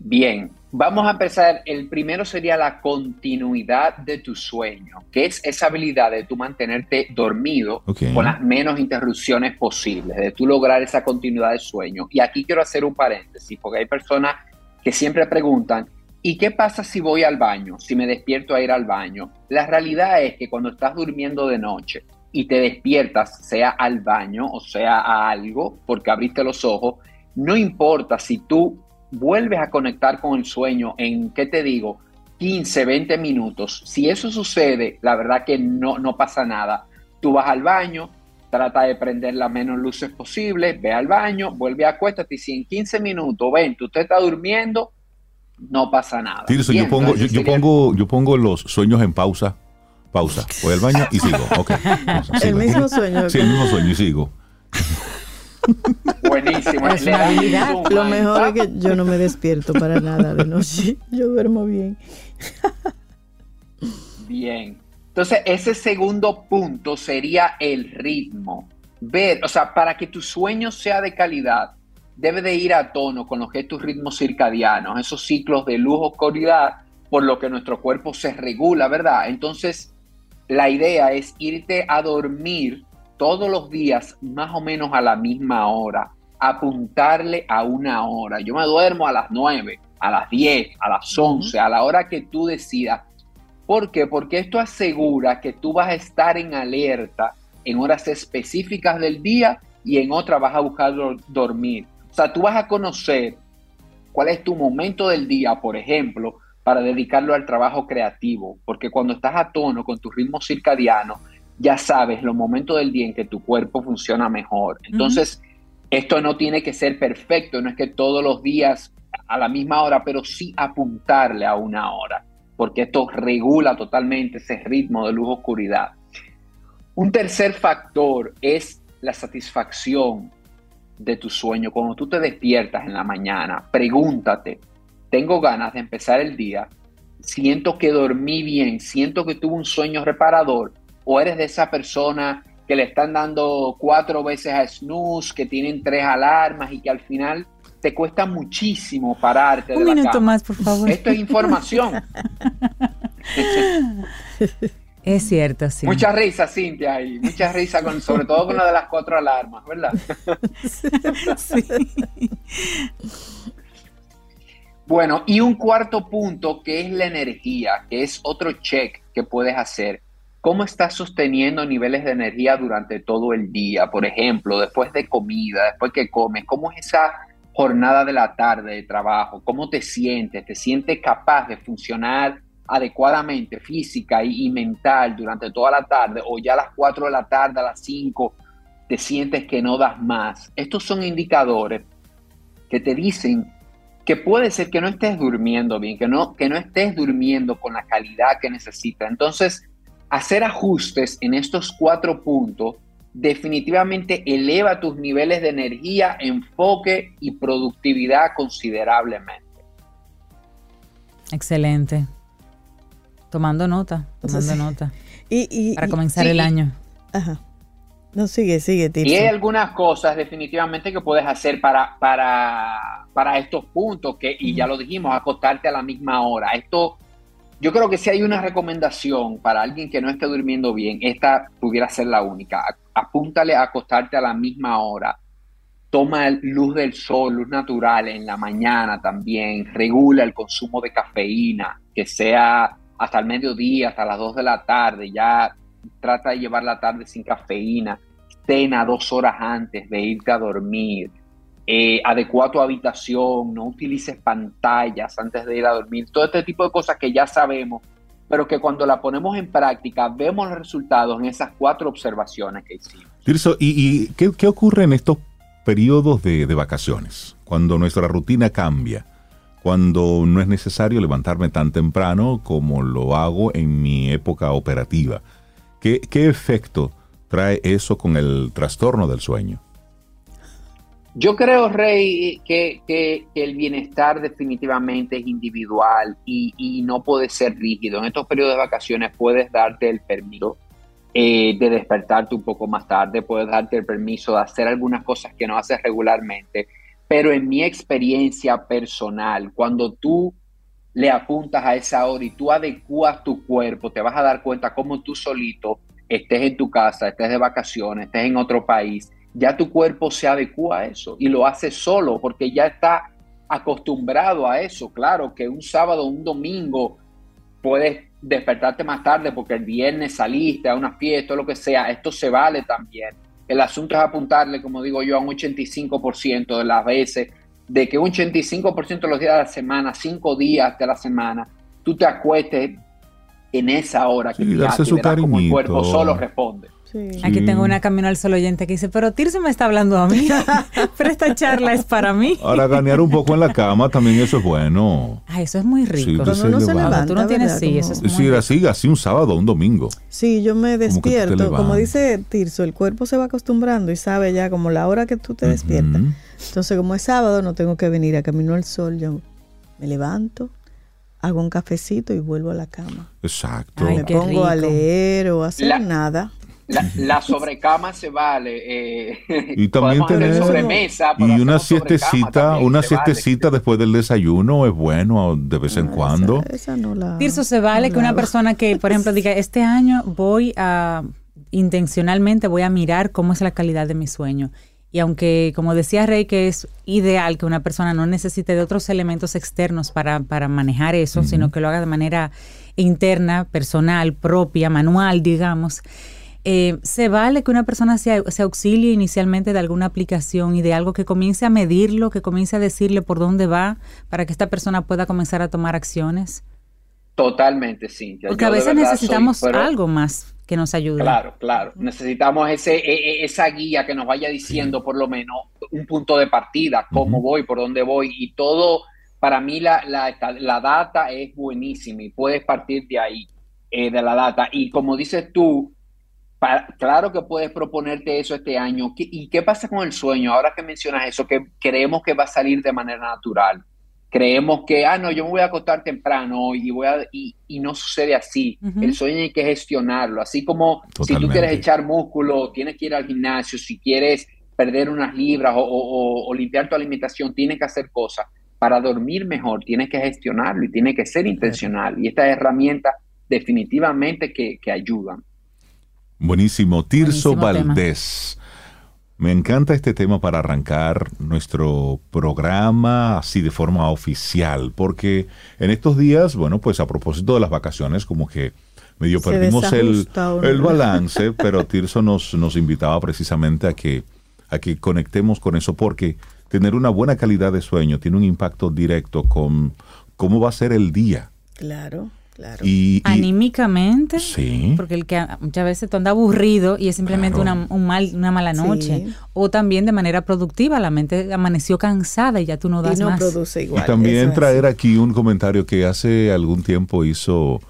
Bien, vamos a empezar. El primero sería la continuidad de tu sueño, que es esa habilidad de tú mantenerte dormido con las menos interrupciones posibles, de tú lograr esa continuidad de sueño. Y aquí quiero hacer un paréntesis, porque hay personas que siempre preguntan, ¿y qué pasa si voy al baño, si me despierto a ir al baño? La realidad es que cuando estás durmiendo de noche y te despiertas, sea al baño o sea a algo, porque abriste los ojos, no importa si tú vuelves a conectar con el sueño en, ¿qué te digo? 15, 20 minutos. Si eso sucede, la verdad que no, no pasa nada. Tú vas al baño, trata de prender las menos luces posible, ve al baño, vuelve a acuéstate y si en 15 minutos, ven, tú te estás durmiendo, no pasa nada. yo, pongo, yo, pongo, yo pongo los sueños en pausa, pausa, voy al baño y sigo. el mismo sueño. Sí, el mismo sueño y sigo. Buenísimo. Lo mejor es que yo no me despierto para nada de noche. Yo duermo bien. Bien. Entonces, ese segundo punto sería el ritmo. Ver, o sea, para que tu sueño sea de calidad, debe de ir a tono con los que es tus ritmos circadianos, esos ciclos de luz oscuridad, por lo que nuestro cuerpo se regula, ¿verdad? Entonces, la idea es irte a dormir todos los días más o menos a la misma hora, apuntarle a una hora. Yo me duermo a las 9, a las 10, a las 11, a la hora que tú decidas. ¿Por qué? Porque esto asegura que tú vas a estar en alerta en horas específicas del día y en otras vas a buscar dormir. O sea, tú vas a conocer cuál es tu momento del día, por ejemplo, para dedicarlo al trabajo creativo, porque cuando estás a tono con tu ritmo circadiano, ya sabes los momentos del día en que tu cuerpo funciona mejor. Entonces, esto no tiene que ser perfecto, no es que todos los días a la misma hora, pero sí apuntarle a una hora, porque esto regula totalmente ese ritmo de luz-oscuridad. Un tercer factor es la satisfacción de tu sueño. Cuando tú te despiertas en la mañana, pregúntate, ¿tengo ganas de empezar el día? Siento que dormí bien, siento que tuve un sueño reparador o eres de esa persona que le están dando cuatro veces a snooze, que tienen tres alarmas y que al final te cuesta muchísimo pararte. Un minuto más, por favor. Esto es información. es cierto, sí. Mucha risa, Cintia, ahí. Mucha risa, con, sobre todo con la de las cuatro alarmas, ¿verdad? sí. Bueno, y un cuarto punto que es la energía, que es otro check que puedes hacer cómo estás sosteniendo niveles de energía durante todo el día. Por ejemplo, después de comida, después que comes, cómo es esa jornada de la tarde de trabajo, cómo te sientes, te sientes capaz de funcionar adecuadamente física y, mental durante toda la tarde o ya a las 4 de la tarde, a las 5, te sientes que no das más. Estos son indicadores que te dicen que puede ser que no estés durmiendo bien, que no, que no estés durmiendo con la calidad que necesitas. Entonces, hacer ajustes en estos cuatro puntos definitivamente eleva tus niveles de energía, enfoque y productividad considerablemente. Excelente. Tomando nota, tomando nota. Y, para comenzar el año. Ajá. No, sigue, sigue, Y hay algunas cosas definitivamente que puedes hacer para, para, para estos puntos, que, y ya lo dijimos, acostarte a la misma hora. Esto yo creo que si hay una recomendación para alguien que no esté durmiendo bien, esta pudiera ser la única. Apúntale a acostarte a la misma hora. Toma luz del sol, luz natural en la mañana también. Regula el consumo de cafeína, que sea hasta el mediodía, hasta las 2 de la tarde. Ya trata de llevar la tarde sin cafeína. Cena dos horas antes de irte a dormir eh, adecua tu habitación, no utilices pantallas antes de ir a dormir, todo este tipo de cosas que ya sabemos, pero que cuando la ponemos en práctica vemos los resultados en esas cuatro observaciones que hicimos. Tirso, ¿y, qué, ocurre en estos periodos de, vacaciones? Cuando nuestra rutina cambia, cuando no es necesario levantarme tan temprano como lo hago en mi época operativa. ¿Qué, qué efecto trae eso con el trastorno del sueño? Yo creo, Rey, que, el bienestar definitivamente es individual y, no puede ser rígido. En estos periodos de vacaciones puedes darte el permiso eh, de despertarte un poco más tarde, puedes darte el permiso de hacer algunas cosas que no haces regularmente, pero en mi experiencia personal, cuando tú le apuntas a esa hora y tú adecuas tu cuerpo, te vas a dar cuenta cómo tú solito estés en tu casa, estés de vacaciones, estés en otro país, ya tu cuerpo se adecua a eso y lo hace solo porque ya está acostumbrado a eso. Claro que un sábado, un domingo puedes despertarte más tarde porque el viernes saliste a una fiesta o lo que sea, esto se vale también. El asunto es apuntarle, como digo yo, a un 85% de las veces, de que un 85% de los días de la semana, cinco días de la semana, tú te acuestes en esa hora que como el cuerpo solo responde. Aquí tengo una camino al sol oyente que dice, pero Tirso me está hablando a mí, pero esta charla es para mí. Ahora ganear un poco en la cama también eso es bueno. Ah, eso es muy rico. Cuando uno se levanta, tú no tienes sí, eso es muy así, así un sábado o un domingo. Sí, yo me despierto, como dice Tirso, el cuerpo se va acostumbrando y sabe ya como la hora que tú te despiertas. Entonces, como es sábado, no tengo que venir a camino al sol, yo me levanto, hago un cafecito y vuelvo a la cama. Exacto. me pongo a leer o a hacer nada. La, sobrecama se vale. Eh, y también tener sobremesa. Y una siestecita, una siestecita después del desayuno es bueno de vez en cuando. Esa, no la, Tirso, se vale que una persona que, por ejemplo, diga, este año voy a, intencionalmente voy a mirar cómo es la calidad de mi sueño. Y aunque, como decía Rey, que es ideal que una persona no necesite de otros elementos externos para, para manejar eso, sino que lo haga de manera interna, personal, propia, manual, digamos. Eh, ¿Se vale que una persona se, auxilie inicialmente de alguna aplicación y de algo que comience a medirlo, que comience a decirle por dónde va para que esta persona pueda comenzar a tomar acciones? Totalmente, sí. Porque a veces necesitamos algo más que nos ayude. Claro, claro. Necesitamos ese, e, e, esa guía que nos vaya diciendo por lo menos un punto de partida, cómo voy, por dónde voy y todo. Para mí la, la, data es buenísima y puedes partir de ahí, eh, de la data. Y como dices tú, claro que puedes proponerte eso este año. ¿Y qué pasa con el sueño? Ahora que mencionas eso, que creemos que va a salir de manera natural. Creemos que, ah, no, yo me voy a acostar temprano y, voy a, y, no sucede así. El sueño hay que gestionarlo. Así como si tú quieres echar músculo, tienes que ir al gimnasio, si quieres perder unas libras o, limpiar tu alimentación, tienes que hacer cosas. Para dormir mejor, tienes que gestionarlo y tiene que ser intencional. Y estas herramientas definitivamente que, que ayudan. Buenísimo. Tirso Valdés. Me encanta este tema para arrancar nuestro programa así de forma oficial, porque en estos días, bueno, pues a propósito de las vacaciones, como que medio Se perdimos el, el balance, pero Tirso nos, nos invitaba precisamente a que, a que conectemos con eso, porque tener una buena calidad de sueño tiene un impacto directo con cómo va a ser el día. Claro, claro. Y, y- Anímicamente. Sí. Porque el que muchas veces tú andas aburrido y es simplemente Claro. una, un mal, una mala Sí. noche. O también de manera productiva, la mente amaneció cansada y ya tú no das y no más. produce igual. Y también es traer aquí un comentario que hace algún tiempo hizo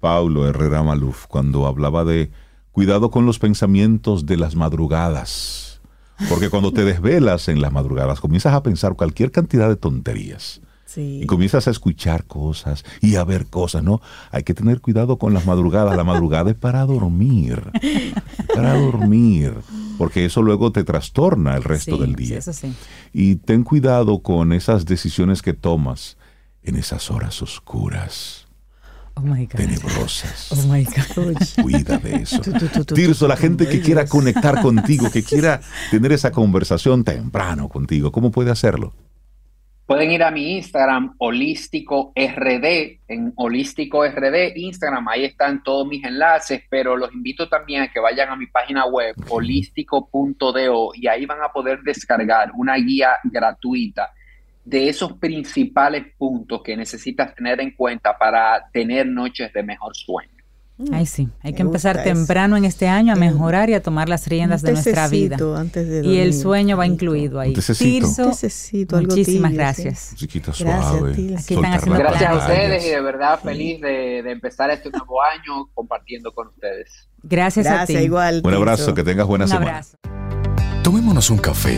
Paulo Herrera Maluf cuando hablaba de cuidado con los pensamientos de las madrugadas. Porque cuando te desvelas en las madrugadas comienzas a pensar cualquier cantidad de tonterías. Sí. Y comienzas a escuchar cosas y a ver cosas, ¿no? Hay que tener cuidado con las madrugadas. La madrugada es para dormir. Para dormir. Porque eso luego te trastorna el resto Sí, del sí, día. eso sí. Y ten cuidado con esas decisiones que tomas en esas horas oscuras, Oh my God. tenebrosas. Oh my God. Cuida de eso. Tirso, la gente que quiera conectar contigo, que quiera tener esa conversación temprano contigo, ¿cómo puede hacerlo? Pueden ir a mi Instagram, holístico RD, en holístico RD, Instagram, ahí están todos mis enlaces, pero los invito también a que vayan a mi página web, holístico.do, y ahí van a poder descargar una guía gratuita de esos principales puntos que necesitas tener en cuenta para tener noches de mejor sueño. Ay, sí. Hay que empezar eso. temprano en este año a mejorar y a tomar las riendas de nuestra vida. tececito antes de Y el sueño va incluido ahí. Tirso, muchísimas tibio, gracias. Chiquita Gracias, suave. Tirso. Aquí soltar están haciendo las Gracias a Gracias. ustedes y de verdad feliz de, de empezar este nuevo año compartiendo con ustedes. Gracias, a Gracias, ti. igual. Un Tirso. abrazo, que tengas buena Un semana. abrazo. Tomémonos un café.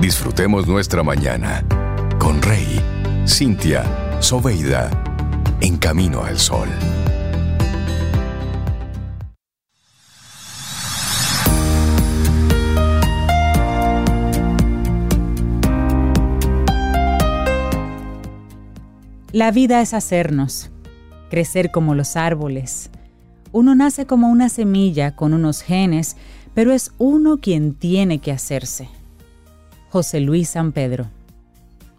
Disfrutemos nuestra mañana con Rey, Cintia, Soveida, en camino al sol. La vida es hacernos, crecer como los árboles. Uno nace como una semilla con unos genes, pero es uno quien tiene que hacerse. José Luis San Pedro.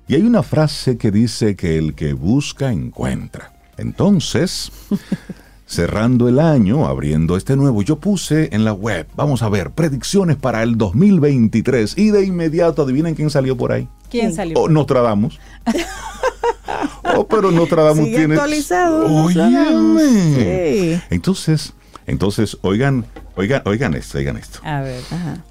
Y hay una frase que dice que el que busca encuentra. Entonces, cerrando el año, abriendo este nuevo, yo puse en la web, vamos a ver, predicciones para el 2023 y de inmediato adivinen quién salió por ahí. ¿Quién salió? Oh, Nostradamus. oh, pero Nostradamus Sigue tiene... actualizado. Óyeme. Sí. Entonces, entonces, oigan, oigan, oigan esto, oigan esto. A ver. Ajá.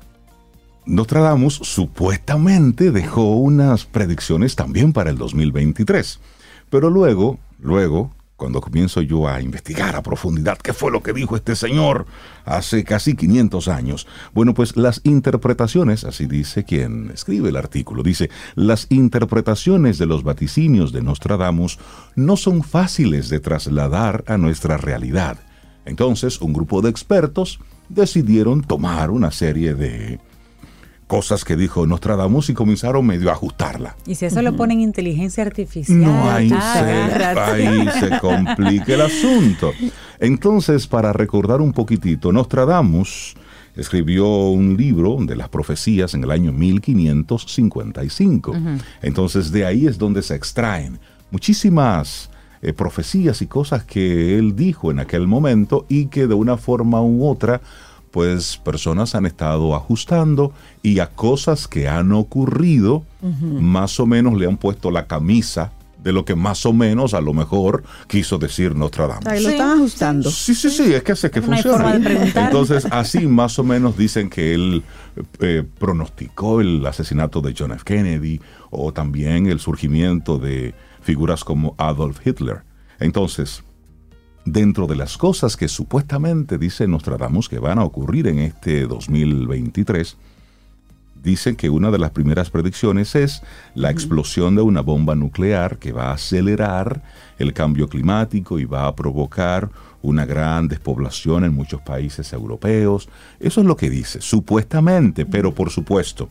Nostradamus supuestamente dejó unas predicciones también para el 2023. Pero luego, luego, cuando comienzo yo a investigar a profundidad qué fue lo que dijo este señor hace casi 500 años, bueno, pues las interpretaciones, así dice quien escribe el artículo, dice, las interpretaciones de los vaticinios de Nostradamus no son fáciles de trasladar a nuestra realidad. Entonces, un grupo de expertos decidieron tomar una serie de cosas que dijo Nostradamus y comenzaron medio a ajustarla. Y si eso lo ponen inteligencia artificial. No, ahí, ah, se, ahí se complica el asunto. Entonces, para recordar un poquitito, Nostradamus escribió un libro de las profecías en el año 1555. Entonces, de ahí es donde se extraen muchísimas eh, profecías y cosas que él dijo en aquel momento y que de una forma u otra pues personas han estado ajustando y a cosas que han ocurrido, más o menos le han puesto la camisa de lo que más o menos a lo mejor quiso decir Nostradamus. Ahí lo Sí, están ajustando. Sí, sí, sí, es que sé que No funciona. forma de preguntar. Entonces, así más o menos dicen que él eh, pronosticó el asesinato de John F. Kennedy o también el surgimiento de figuras como Adolf Hitler. Entonces, dentro de las cosas que supuestamente dice Nostradamus que van a ocurrir en este 2023, dicen que una de las primeras predicciones es la explosión de una bomba nuclear que va a acelerar el cambio climático y va a provocar una gran despoblación en muchos países europeos. Eso es lo que dice, supuestamente, pero por supuesto,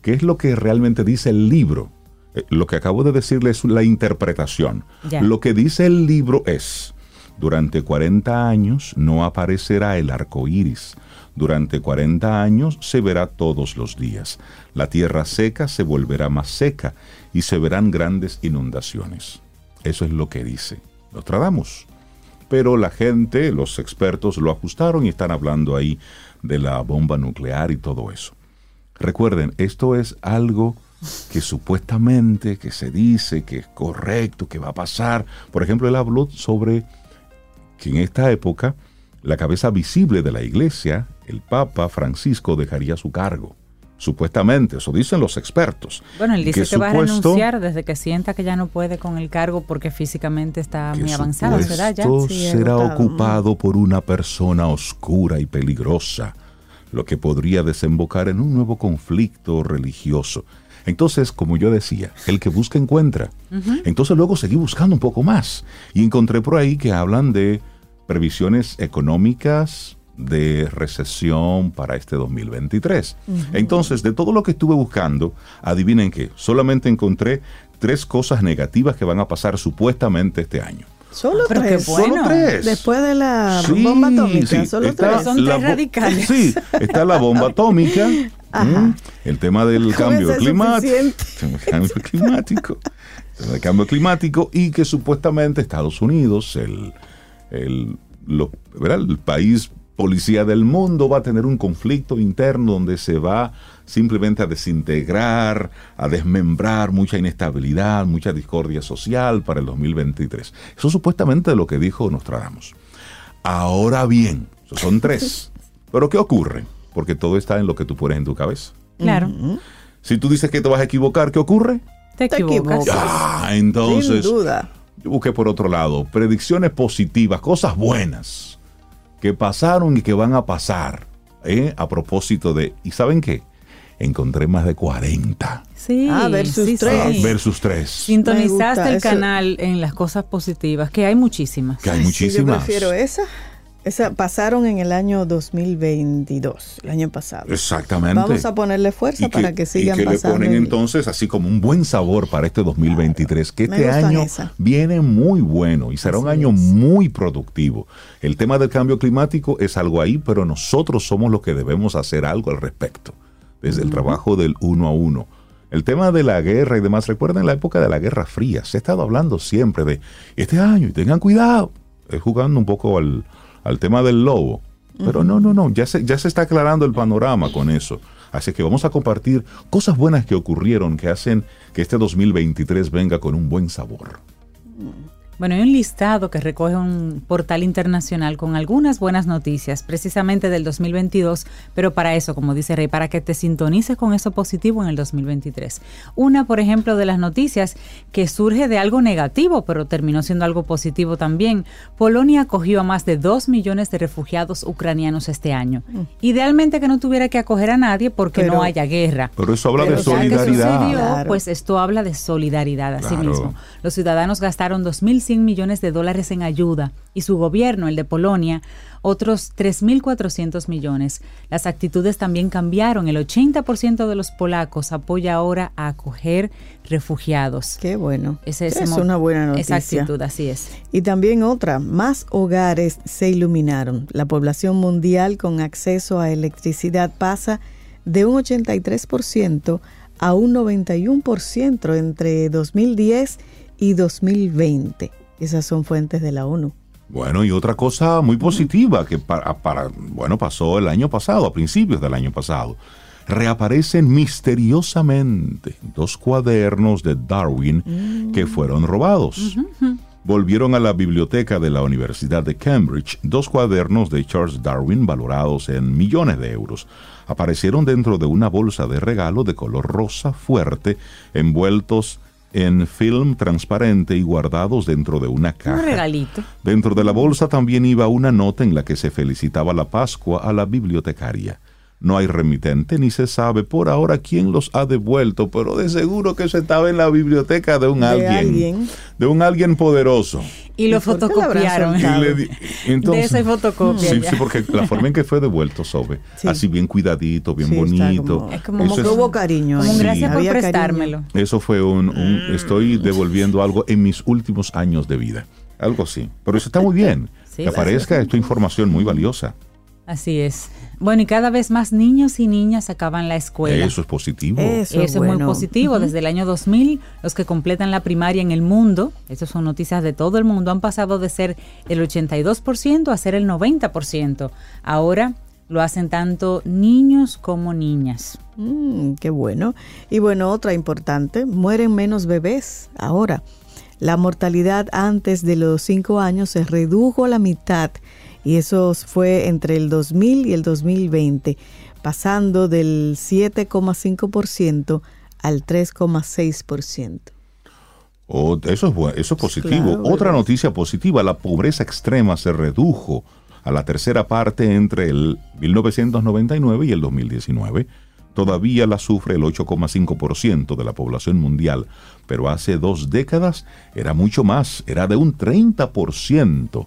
¿qué es lo que realmente dice el libro? Eh, Lo que acabo de decirle es la interpretación. Lo que dice el libro es, durante 40 años no aparecerá el arco iris. Durante 40 años se verá todos los días. La tierra seca se volverá más seca y se verán grandes inundaciones. Eso es lo que dice Nostradamus. pero la gente, los expertos lo ajustaron y están hablando ahí de la bomba nuclear y todo eso. Recuerden, esto es algo que supuestamente, que se dice que es correcto, que va a pasar. Por ejemplo, él habló sobre que en esta época la cabeza visible de la iglesia, el Papa Francisco, dejaría su cargo. Supuestamente, eso dicen los expertos. Bueno, él dice que, va a renunciar desde que sienta que ya no puede con el cargo porque físicamente está muy avanzado, ¿será ya? Sí, será ocupado por una persona oscura y peligrosa, lo que podría desembocar en un nuevo conflicto religioso. Entonces, como yo decía, el que busca encuentra. Entonces luego seguí buscando un poco más y encontré por ahí que hablan de previsiones económicas de recesión para este 2023. Entonces, de todo lo que estuve buscando, adivinen qué, solamente encontré tres cosas negativas que van a pasar supuestamente este año. Solo Pero qué tres. bueno. Solo tres. Después de la Sí, bomba atómica, sí, solo está tres. Son tres radicales. Sí, está la bomba atómica, el tema del cambio es climático, cambio climático, el tema del cambio climático y que supuestamente Estados Unidos, el, el, lo- el país policía del mundo, va a tener un conflicto interno donde se va simplemente a desintegrar, a desmembrar mucha inestabilidad, mucha discordia social para el 2023. Eso supuestamente es lo que dijo Nostradamus. Ahora bien, esos son tres. Pero ¿qué ocurre? Porque todo está en lo que tú pones en tu cabeza. Claro, Si tú dices que te vas a equivocar, ¿qué ocurre? te Te equivocas. Ah, Sin entonces duda. yo busqué por otro lado predicciones positivas, cosas buenas que pasaron y que van a pasar. ¿eh? A propósito de, ¿y saben qué? Encontré más de 40 Sí, Ah, versus sí, tres. ah, sí. versus 3. Me Sintonizaste gusta el eso. canal en las cosas positivas, que hay muchísimas. Que hay Sí, yo muchísimas. prefiero esa. Esa pasaron en el año 2022, el año pasado. Exactamente. Vamos a ponerle fuerza para que sigan y que pasando. le ponen entonces así como un buen sabor para este 2023, que Me este año viene muy bueno y será un año es. muy productivo. El tema del cambio climático es algo ahí, pero nosotros somos los que debemos hacer algo al respecto, desde el trabajo del uno a uno. El tema de la guerra y demás, recuerden la época de la Guerra Fría, se ha estado hablando siempre de este año y tengan cuidado, Es jugando un poco al, al tema del lobo. Pero no, no, no, ya se, ya se está aclarando el panorama con eso. Así que vamos a compartir cosas buenas que ocurrieron que hacen que este 2023 venga con un buen sabor. Bueno, hay un listado que recoge un portal internacional con algunas buenas noticias, precisamente del 2022, pero para eso, como dice Rey, para que te sintonices con eso positivo en el 2023. Una, por ejemplo, de las noticias que surge de algo negativo, pero terminó siendo algo positivo también. Polonia acogió a más de 2 millones de refugiados ucranianos este año. Idealmente que no tuviera que acoger a nadie porque Pero- no haya guerra. Pero eso habla Pero de solidaridad. sucedió, Claro. pues esto habla de solidaridad a sí Claro. mismo. Los ciudadanos gastaron 2.100 millones de dólares en ayuda y su gobierno, el de Polonia, otros 3.400 millones. Las actitudes también cambiaron. El 80% de los polacos apoya ahora a acoger refugiados. Qué bueno. Ese- es ese mo- una buena noticia. Esa actitud, así es. Y también otra, más hogares se iluminaron. La población mundial con acceso a electricidad pasa de un 83% a un 91% entre 2010 y 2020. Esas son fuentes de la ONU. Bueno, y otra cosa muy positiva que para, para- bueno, pasó el año pasado, a principios del año pasado. Reaparecen misteriosamente dos cuadernos de Darwin que fueron robados. Volvieron a la biblioteca de la Universidad de Cambridge dos cuadernos de Charles Darwin valorados en millones de euros. Aparecieron dentro de una bolsa de regalo de color rosa fuerte, envueltos en film transparente y guardados dentro de una caja. Un regalito. Dentro de la bolsa también iba una nota en la que se felicitaba la Pascua a la bibliotecaria. No hay remitente ni se sabe por ahora quién los ha devuelto, pero de seguro que eso estaba en la biblioteca de un De alguien, alguien. de un alguien poderoso. Y lo ¿Y fotocopiaron. Y di- entonces- de esa fotocopia. Sí, ya. sí, porque la forma en que fue devuelto, Sobe, Sí. así bien cuidadito, bien Sí, bonito. como- Es como- Como es- que hubo cariño. Como gracias por cariño. prestármelo. Eso fue un, un- estoy devolviendo algo en mis últimos años de vida. Algo así. Pero eso está muy bien. Sí, que aparezca esta información muy valiosa. Así es. Bueno, y cada vez más niños y niñas acaban la escuela. Eso es positivo. Eso, es muy positivo. Desde el año 2000, los que completan la primaria en el mundo, estas son noticias de todo el mundo, han pasado de ser el 82% a ser el 90%. Ahora lo hacen tanto niños como niñas. Mm, qué bueno. Y bueno, otra importante, mueren menos bebés ahora. La mortalidad antes de los 5 años se redujo a la mitad y eso fue entre el 2000 y el 2020, pasando del 7,5% al 3,6%. Oh, eso, es eso es positivo. Otra noticia positiva, la pobreza extrema se redujo a la tercera parte entre el 1999 y el 2019. Todavía la sufre el 8,5% de la población mundial, pero hace dos décadas era mucho más, era de un 30%.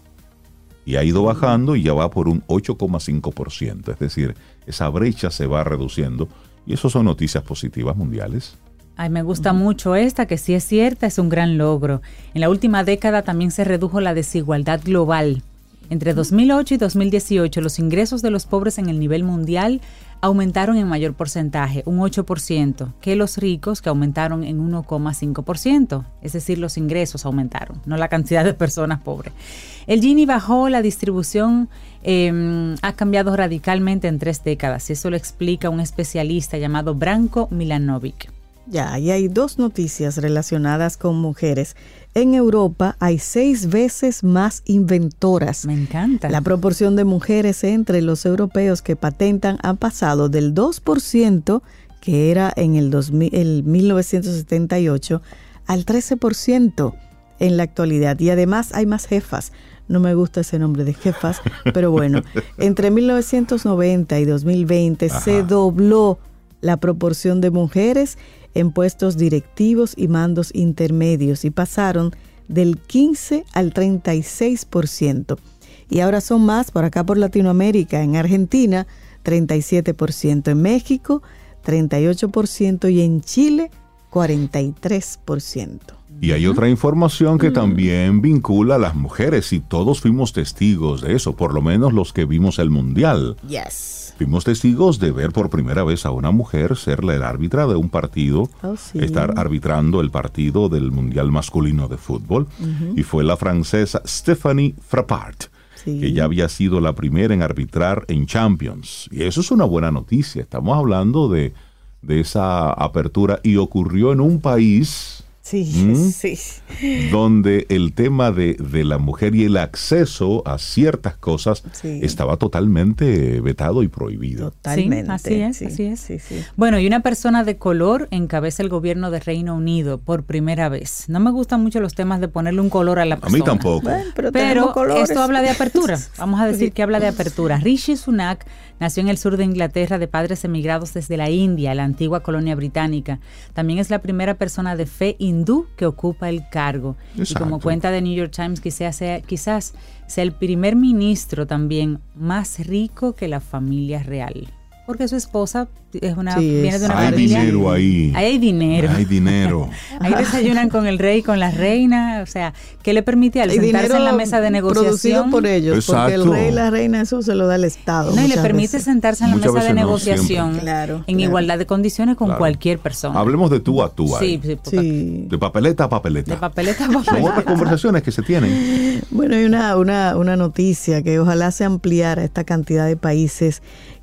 Y ha ido bajando y ya va por un 8,5%. Es decir, esa brecha se va reduciendo y eso son noticias positivas mundiales. Ay, me gusta mucho esta, que sí es cierta, es un gran logro. En la última década también se redujo la desigualdad global. Entre 2008 y 2018, los ingresos de los pobres en el nivel mundial aumentaron en mayor porcentaje, un 8%, que los ricos, que aumentaron en 1,5%. Es decir, los ingresos aumentaron, no la cantidad de personas pobres. El Gini bajó, la distribución em, ha cambiado radicalmente en tres décadas, y eso lo explica un especialista llamado Branko Milanovic. Ya, y hay dos noticias relacionadas con mujeres en Europa hay seis veces más inventoras. Me encanta. La proporción de mujeres entre los europeos que patentan ha pasado del 2%, que era en el, 1978, al 13% en la actualidad. Y además hay más jefas. No me gusta ese nombre de jefas, pero bueno, entre 1990 y 2020 se dobló la proporción de mujeres en puestos directivos y mandos intermedios y pasaron del 15 al 36%. Y ahora son más por acá por Latinoamérica, en Argentina 37%, en México 38% y en Chile 43%. Y hay otra información que también vincula a las mujeres y todos fuimos testigos de eso, por lo menos los que vimos el mundial. Yes. Fuimos testigos de ver por primera vez a una mujer ser la árbitra de un partido, Oh, sí. estar arbitrando el partido del Mundial Masculino de Fútbol. Y fue la francesa Stephanie Frappart, Sí. que ya había sido la primera en arbitrar en Champions. Y eso es una buena noticia. Estamos hablando de, de esa apertura y ocurrió en un país Sí, ¿Mm? sí. donde el tema de, de la mujer y el acceso a ciertas cosas Sí. estaba totalmente vetado y prohibido. Totalmente. Sí, así es, sí, así es. sí, sí. Bueno, y una persona de color encabeza el gobierno de Reino Unido por primera vez. No me gustan mucho los temas de ponerle un color a la A persona. mí tampoco. Bueno, pero, Pero esto habla de apertura. Vamos a decir que habla de apertura. Rishi Sunak nació en el sur de Inglaterra de padres emigrados desde la India, la antigua colonia británica. También es la primera persona de fe hindú que ocupa el cargo. Y como cuenta de New York Times, quizás sea, quizás sea el primer ministro también más rico que la familia real. Porque su esposa es una, Sí, viene de una Hay familia. dinero ahí. Ahí hay dinero. Hay dinero. Ahí desayunan con el rey, con la reina, o sea, ¿qué le permite al sentarse en la mesa de Producido negociación? por ellos, porque el Exacto. rey y la reina eso se lo da el Estado. No, y le permite veces. sentarse en la Muchas mesa de no, negociación. Claro, en claro. igualdad de condiciones con Claro. cualquier persona. Hablemos de tú a tú ahí. sí, sí. De papeleta a papeleta. de papeleta a Son papeleta. otras conversaciones que se tienen. Bueno, hay una, una, una noticia que ojalá se ampliara esta cantidad de países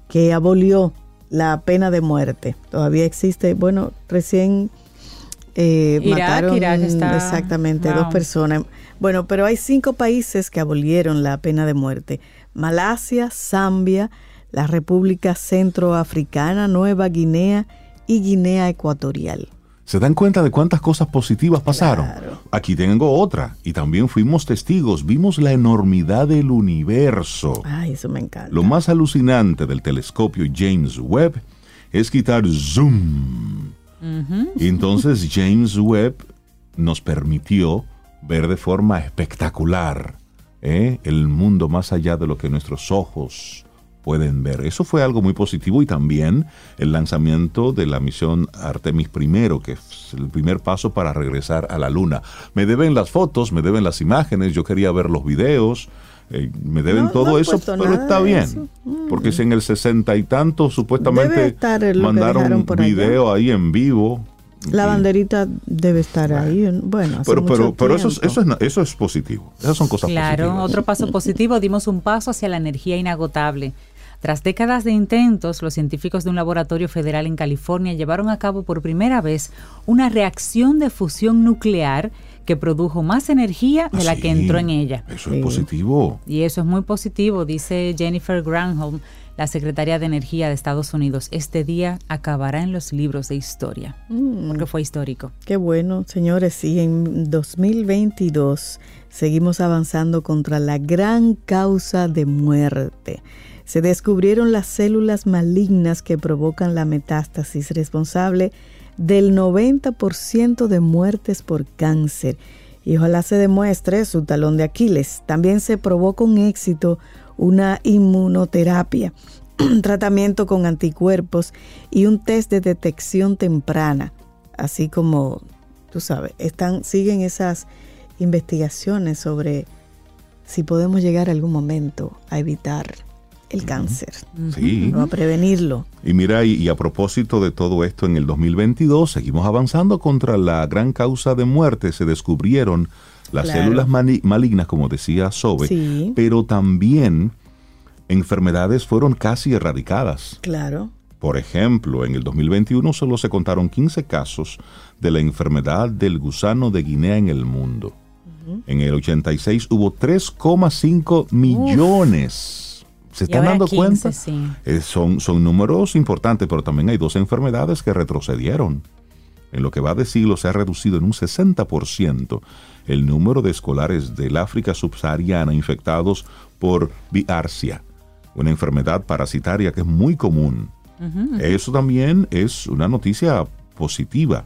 que abolió la pena de muerte. Todavía existe, bueno, recién eh, Irak, mataron Irak está- exactamente wow. dos personas. Bueno, pero hay cinco países que abolieron la pena de muerte. Malasia, Zambia, la República Centroafricana, Nueva Guinea y Guinea Ecuatorial. ¿Se dan cuenta de cuántas cosas positivas pasaron? Claro. Aquí tengo otra. Y también fuimos testigos. Vimos la enormidad del universo. Ay, eso me encanta. Lo más alucinante del telescopio James Webb es quitar zoom. Y entonces James Webb nos permitió ver de forma espectacular ¿eh? el mundo más allá de lo que nuestros ojos pueden ver. Eso fue algo muy positivo y también el lanzamiento de la misión Artemis I, que es el primer paso para regresar a la Luna. Me deben las fotos, me deben las imágenes, yo quería ver los videos. eh, me deben No, todo no eso, pero está bien. eso. Mm. Porque si en el sesenta y tanto supuestamente mandaron un por allá. video ahí en vivo. La banderita debe estar ahí. Bueno, hace Pero, pero, mucho pero eso, es, eso, es, eso es positivo. Esas son cosas Claro, positivas. otro paso positivo, dimos un paso hacia la energía inagotable. Tras décadas de intentos, los científicos de un laboratorio federal en California llevaron a cabo por primera vez una reacción de fusión nuclear que produjo más energía de Ah, la sí, que entró en ella. Eso Sí. es positivo. Y eso es muy positivo, dice Jennifer Granholm, la secretaria de Energía de Estados Unidos. Este día acabará en los libros de historia, Mm. porque fue histórico. Qué bueno, señores. Sí, en 2022 seguimos avanzando contra la gran causa de muerte. Se descubrieron las células malignas que provocan la metástasis responsable del 90% de muertes por cáncer. Y ojalá se demuestre su talón de Aquiles. También se probó con éxito una inmunoterapia, un tratamiento con anticuerpos y un test de detección temprana así como tú sabes, están, siguen esas investigaciones sobre si podemos llegar algún momento a evitar el cáncer Sí. o a prevenirlo. Y mira, y, y a propósito de todo esto, en el 2022 seguimos avanzando contra la gran causa de muerte. Se descubrieron las Claro. células malignas, como decía Sobe, Sí. pero también enfermedades fueron casi erradicadas. Claro. Por ejemplo, en el 2021 solo se contaron 15 casos de la enfermedad del gusano de Guinea en el mundo. En el 86 hubo 3,5 millones. ¿Se están dando 15, cuenta? sí. Eh, son, son números importantes, pero también hay dos enfermedades que retrocedieron. En lo que va de siglo se ha reducido en un 60% el número de escolares del África subsahariana infectados por biarcia, una enfermedad parasitaria que es muy común. Eso también es una noticia positiva.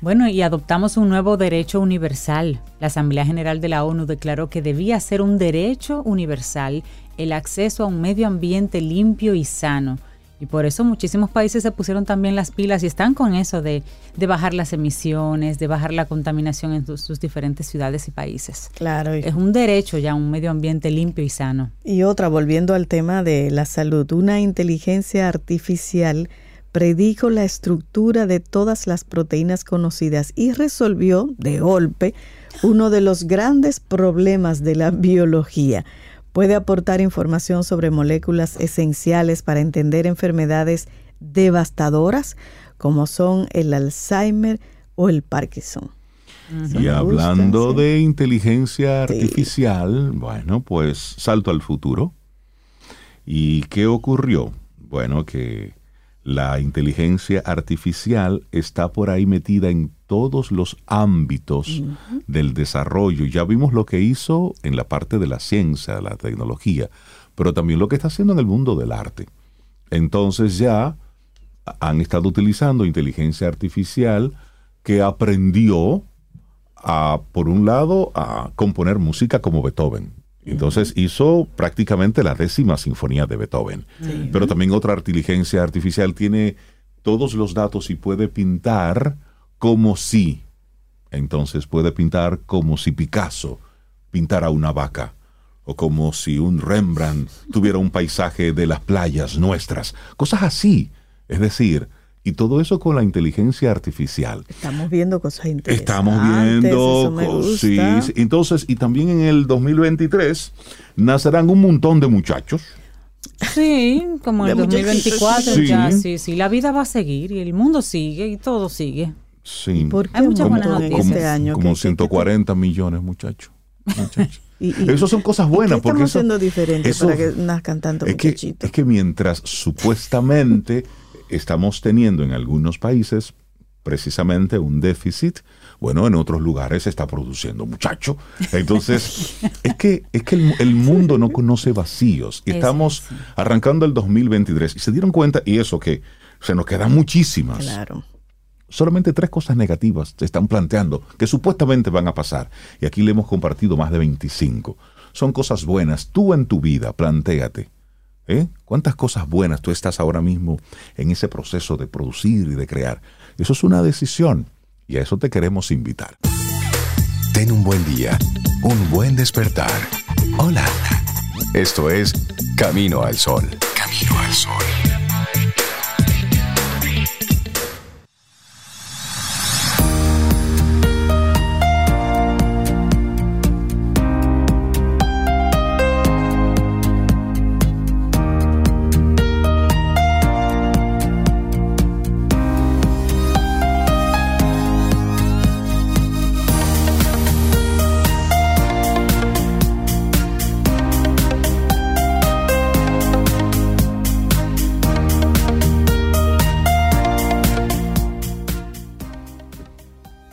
Bueno, y adoptamos un nuevo derecho universal. La Asamblea General de la ONU declaró que debía ser un derecho universal el acceso a un medio ambiente limpio y sano. Y por eso muchísimos países se pusieron también las pilas y están con eso de, de bajar las emisiones, de bajar la contaminación en sus, sus diferentes ciudades y países. Claro. Es un derecho ya, un medio ambiente limpio y sano. y otra, volviendo al tema de la salud, una inteligencia artificial predijo la estructura de todas las proteínas conocidas y resolvió de golpe uno de los grandes problemas de la biología. Puede aportar información sobre moléculas esenciales para entender enfermedades devastadoras como son el Alzheimer o el Parkinson. Y hablando gusta, sí. de inteligencia Sí. artificial, bueno, pues salto al futuro. ¿Y qué ocurrió? Bueno, que la inteligencia artificial está por ahí metida en todos los ámbitos del desarrollo. Ya vimos lo que hizo en la parte de la ciencia, la tecnología, pero también lo que está haciendo en el mundo del arte. Entonces ya han estado utilizando inteligencia artificial que aprendió a, por un lado, a componer música como Beethoven. Entonces hizo prácticamente la décima sinfonía de Beethoven. Pero también otra inteligencia artificial tiene todos los datos y puede pintar como si. Entonces puede pintar como si Picasso pintara una vaca. O como si un Rembrandt tuviera un paisaje de las playas nuestras. Cosas así. Es decir, y todo eso con la inteligencia artificial. Estamos viendo cosas interesantes. Estamos viendo, eso me co- gusta. sí, sí. entonces, y también en el 2023 nacerán un montón de muchachos. Sí, como en el De muchachitos. 2024 Sí. ya, sí, sí, la vida va a seguir y el mundo sigue y todo sigue. Sí. ¿Por qué Hay muchas buenas noticias. este año? como ¿Qué- qué- 140 millones, muchachos. muchachos. Y- y- Esas son cosas ¿y buenas. ¿Qué porque estamos eso- haciendo diferente eso- para que nazcan tantos es que, muchachitos? es que mientras supuestamente estamos teniendo en algunos países precisamente un déficit, bueno, en otros lugares se está produciendo muchacho. Entonces, es que, es que el, el mundo no conoce vacíos. Estamos arrancando el 2023 y se dieron cuenta, y eso que se nos quedan muchísimas. Claro. Solamente tres cosas negativas se están planteando que supuestamente van a pasar. Y aquí le hemos compartido más de 25. Son cosas buenas. Tú en tu vida, plantéate. ¿Eh? ¿Cuántas cosas buenas tú estás ahora mismo en ese proceso de producir y de crear? Eso es una decisión. Y a eso te queremos invitar. Ten un buen día, un buen despertar. Hola. Esto es Camino al Sol. Camino al Sol.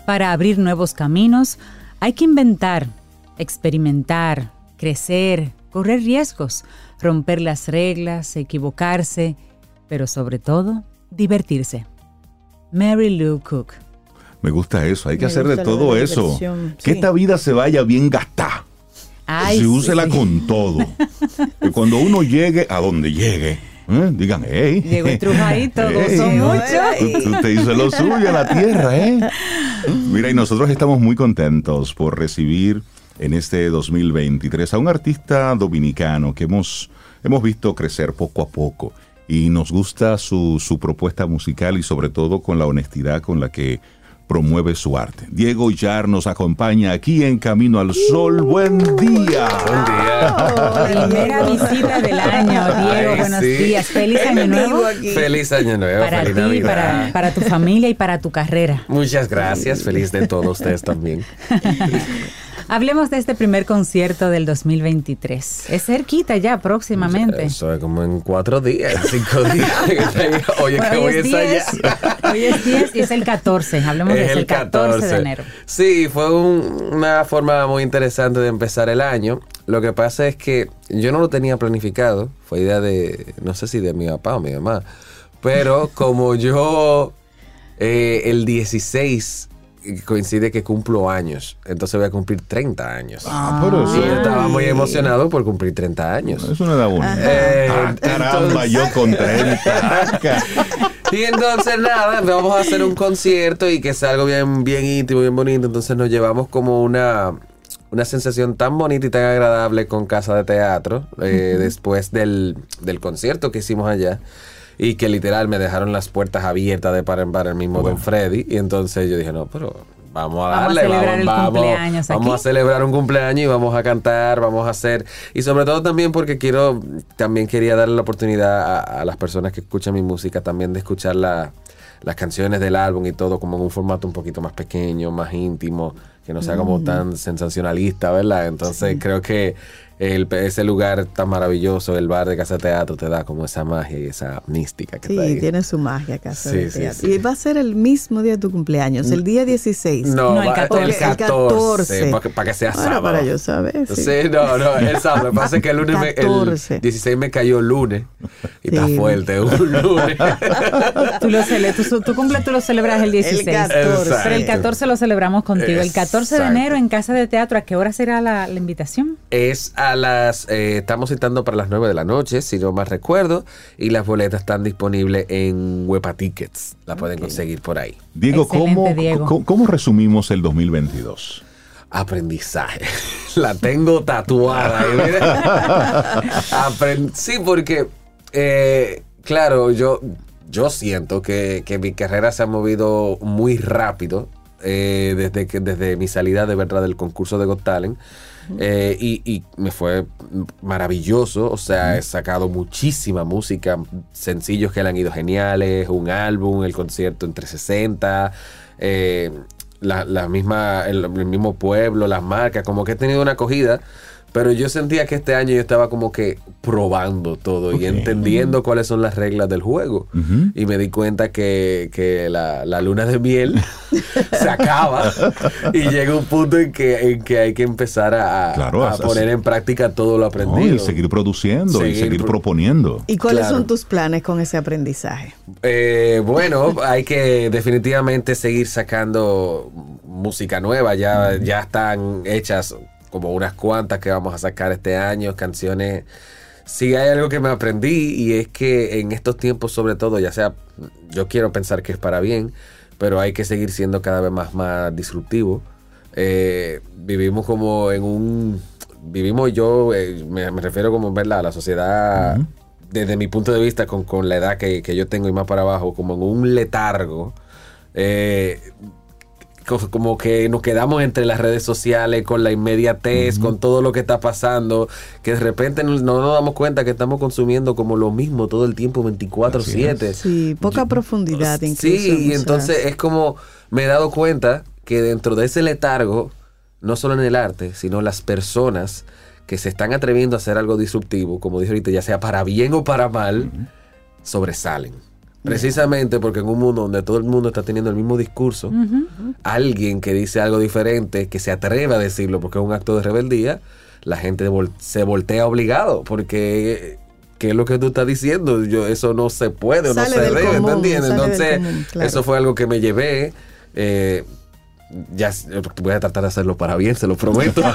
Para abrir nuevos caminos hay que inventar, experimentar, crecer, correr riesgos, romper las reglas, equivocarse, pero sobre todo, divertirse. Mary Lou Cook. Me gusta eso, hay que Me hacer de todo de eso. Que esta vida se vaya bien gastada. Se úsela sí. con todo. que cuando uno llegue a donde llegue, ¿eh? digan, hey. Llegó el trujadito, gozó Ey, mucho. Tú, tú te hizo lo suyo a la tierra, ¿eh? Mira, y nosotros estamos muy contentos por recibir en este 2023 a un artista dominicano que hemos, hemos visto crecer poco a poco y nos gusta su, su propuesta musical y sobre todo con la honestidad con la que promueve su arte. Diego Yar nos acompaña aquí en Camino al Sol. Buen día. Buen día. Primera visita del año, Diego. Ay, buenos sí. días. Feliz año nuevo Feliz año nuevo, para feliz ti, Navidad. para, para tu familia y para tu carrera. Muchas gracias, feliz de todos ustedes también. Hablemos de este primer concierto del 2023. Es cerquita ya, próximamente. Eso es como en cuatro días, en cinco días. Oye, Bueno, que hoy, voy a es 10, ensayar. hoy es 10 y es el 14. Hablemos de Es eso, el 14, de enero. Sí, fue un- una forma muy interesante de empezar el año. Lo que pasa es que yo no lo tenía planificado. Fue idea de, no sé si de mi papá o mi mamá. Pero como yo eh, el 16 coincide que cumplo años, entonces voy a cumplir 30 años. Ah, pero Y eso, yo estaba muy emocionado por cumplir 30 años. eso no da bonito. Eh, Ah, caramba, entonces- yo con 30. Y entonces nada, vamos a hacer un concierto y que sea algo bien, bien íntimo, bien bonito. Entonces nos llevamos como una, una sensación tan bonita y tan agradable con Casa de Teatro eh, después del, del concierto que hicimos allá. Y que literal me dejaron las puertas abiertas de par en par el mismo Don Freddy. Y entonces yo dije, no, pero vamos a Vamos a darle, celebrar el vamos, cumpleaños vamos a celebrar un cumpleaños y vamos a cantar, vamos a hacer. Y sobre todo también porque quiero, también quería darle la oportunidad a, a las personas que escuchan mi música también de escuchar la- las canciones del álbum y todo como en un formato un poquito más pequeño, más íntimo, que no sea como tan sensacionalista, ¿verdad? Entonces creo que el, ese lugar tan maravilloso, el bar de Casa de Teatro, te da como esa magia y esa mística que Sí, ahí. tiene su magia Casa Sí, de sí, Teatro. sí. Y va a ser el mismo día de tu cumpleaños, el día 16. No, No, el va- 14. el El 14, 14. para que, sea Bueno, sábado. para yo saber. Sí. Sí, no, no, el sábado. Lo que pasa es que el lunes, me- el 14. 16 me cayó lunes. Y está Sí. fuerte un lunes. Tú, lo cele- tu, tu cumple tú lo celebras el 16. El 14. Pero el 14 lo celebramos contigo. El 14 de Exacto. enero en Casa de Teatro, ¿a qué hora será la, la invitación? Es a las. eh, estamos citando para las 9 de la noche, si no más recuerdo. Y las boletas están disponibles en Huepa Tickets. La pueden conseguir por ahí. Diego, ¿cómo, Diego. cómo- cómo resumimos el 2022? Aprendizaje. La tengo tatuada. ahí, mira. Apren- sí, porque, eh, claro, yo, yo siento que, que mi carrera se ha movido muy rápido eh, desde, que, desde mi salida de verdad del concurso de Got Talent. Eh, y, y me fue maravilloso, o sea, he sacado muchísima música, sencillos que le han ido geniales, un álbum, el concierto en 360, eh, la, la misma, el, el mismo pueblo, las marcas, como que he tenido una acogida, pero yo sentía que este año yo estaba como que probando todo y entendiendo cuáles son las reglas del juego. Y me di cuenta que, que la, la luna de miel se acaba y llega un punto en que, en que hay que empezar a, a- Claro, a así- poner en práctica todo lo No, aprendido. y seguir produciendo y Seguir seguir pro- proponiendo. ¿Y cuáles Claro. son tus planes con ese aprendizaje? Eh, bueno, hay que definitivamente seguir sacando música nueva. Ya, ya están hechas como unas cuantas que vamos a sacar este año, canciones. Sí, hay algo que me aprendí y es que en estos tiempos, sobre todo, ya sea, yo quiero pensar que es para bien, pero hay que seguir siendo cada vez más, más disruptivo. Eh, vivimos como en un vivimos yo, eh, me, me refiero como ¿verdad? a la sociedad, desde mi punto de vista, con, con la edad que, que yo tengo y más para abajo, como en un letargo. eh, como que nos quedamos entre las redes sociales con la inmediatez, con todo lo que está pasando, que de repente no, no nos damos cuenta que estamos consumiendo como lo mismo todo el tiempo 24/7. Sí, poca profundidad incluso. Sí, y entonces es como me he dado cuenta que dentro de ese letargo, no solo en el arte, sino las personas que se están atreviendo a hacer algo disruptivo, como dije ahorita, ya sea para bien o para mal, sobresalen. Precisamente porque en un mundo donde todo el mundo está teniendo el mismo discurso, alguien que dice algo diferente, que se atreve a decirlo porque es un acto de rebeldía, la gente vol- se voltea obligado porque ¿qué es lo que tú estás diciendo? Yo, eso no se puede o no Sale se debe, ¿te común, entiendes? sale Entonces, común, claro. eso fue algo que me llevé. eh, ya voy a tratar de hacerlo para bien, se lo prometo.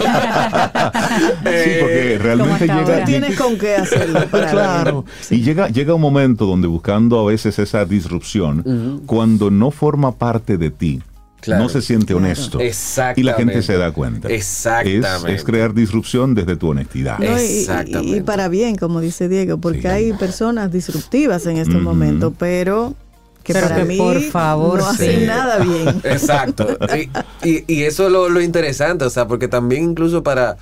Sí, porque realmente hasta llega, ahora. Tienes con qué hacerlo. Para Claro. Y llega, llega un momento donde buscando a veces esa disrupción, cuando no forma parte de ti, Claro. no se siente honesto. Exactamente. Y la gente se da cuenta. Exactamente. Es, es crear disrupción desde tu honestidad. No, y- y- Exactamente. Y, para bien, como dice Diego, porque Sí. hay personas disruptivas en estos Ujú. momentos, pero que Pero para que mí por favor, no sí. hacen nada bien. Exacto. Y, y- y eso es lo, lo interesante, o sea, porque también incluso para...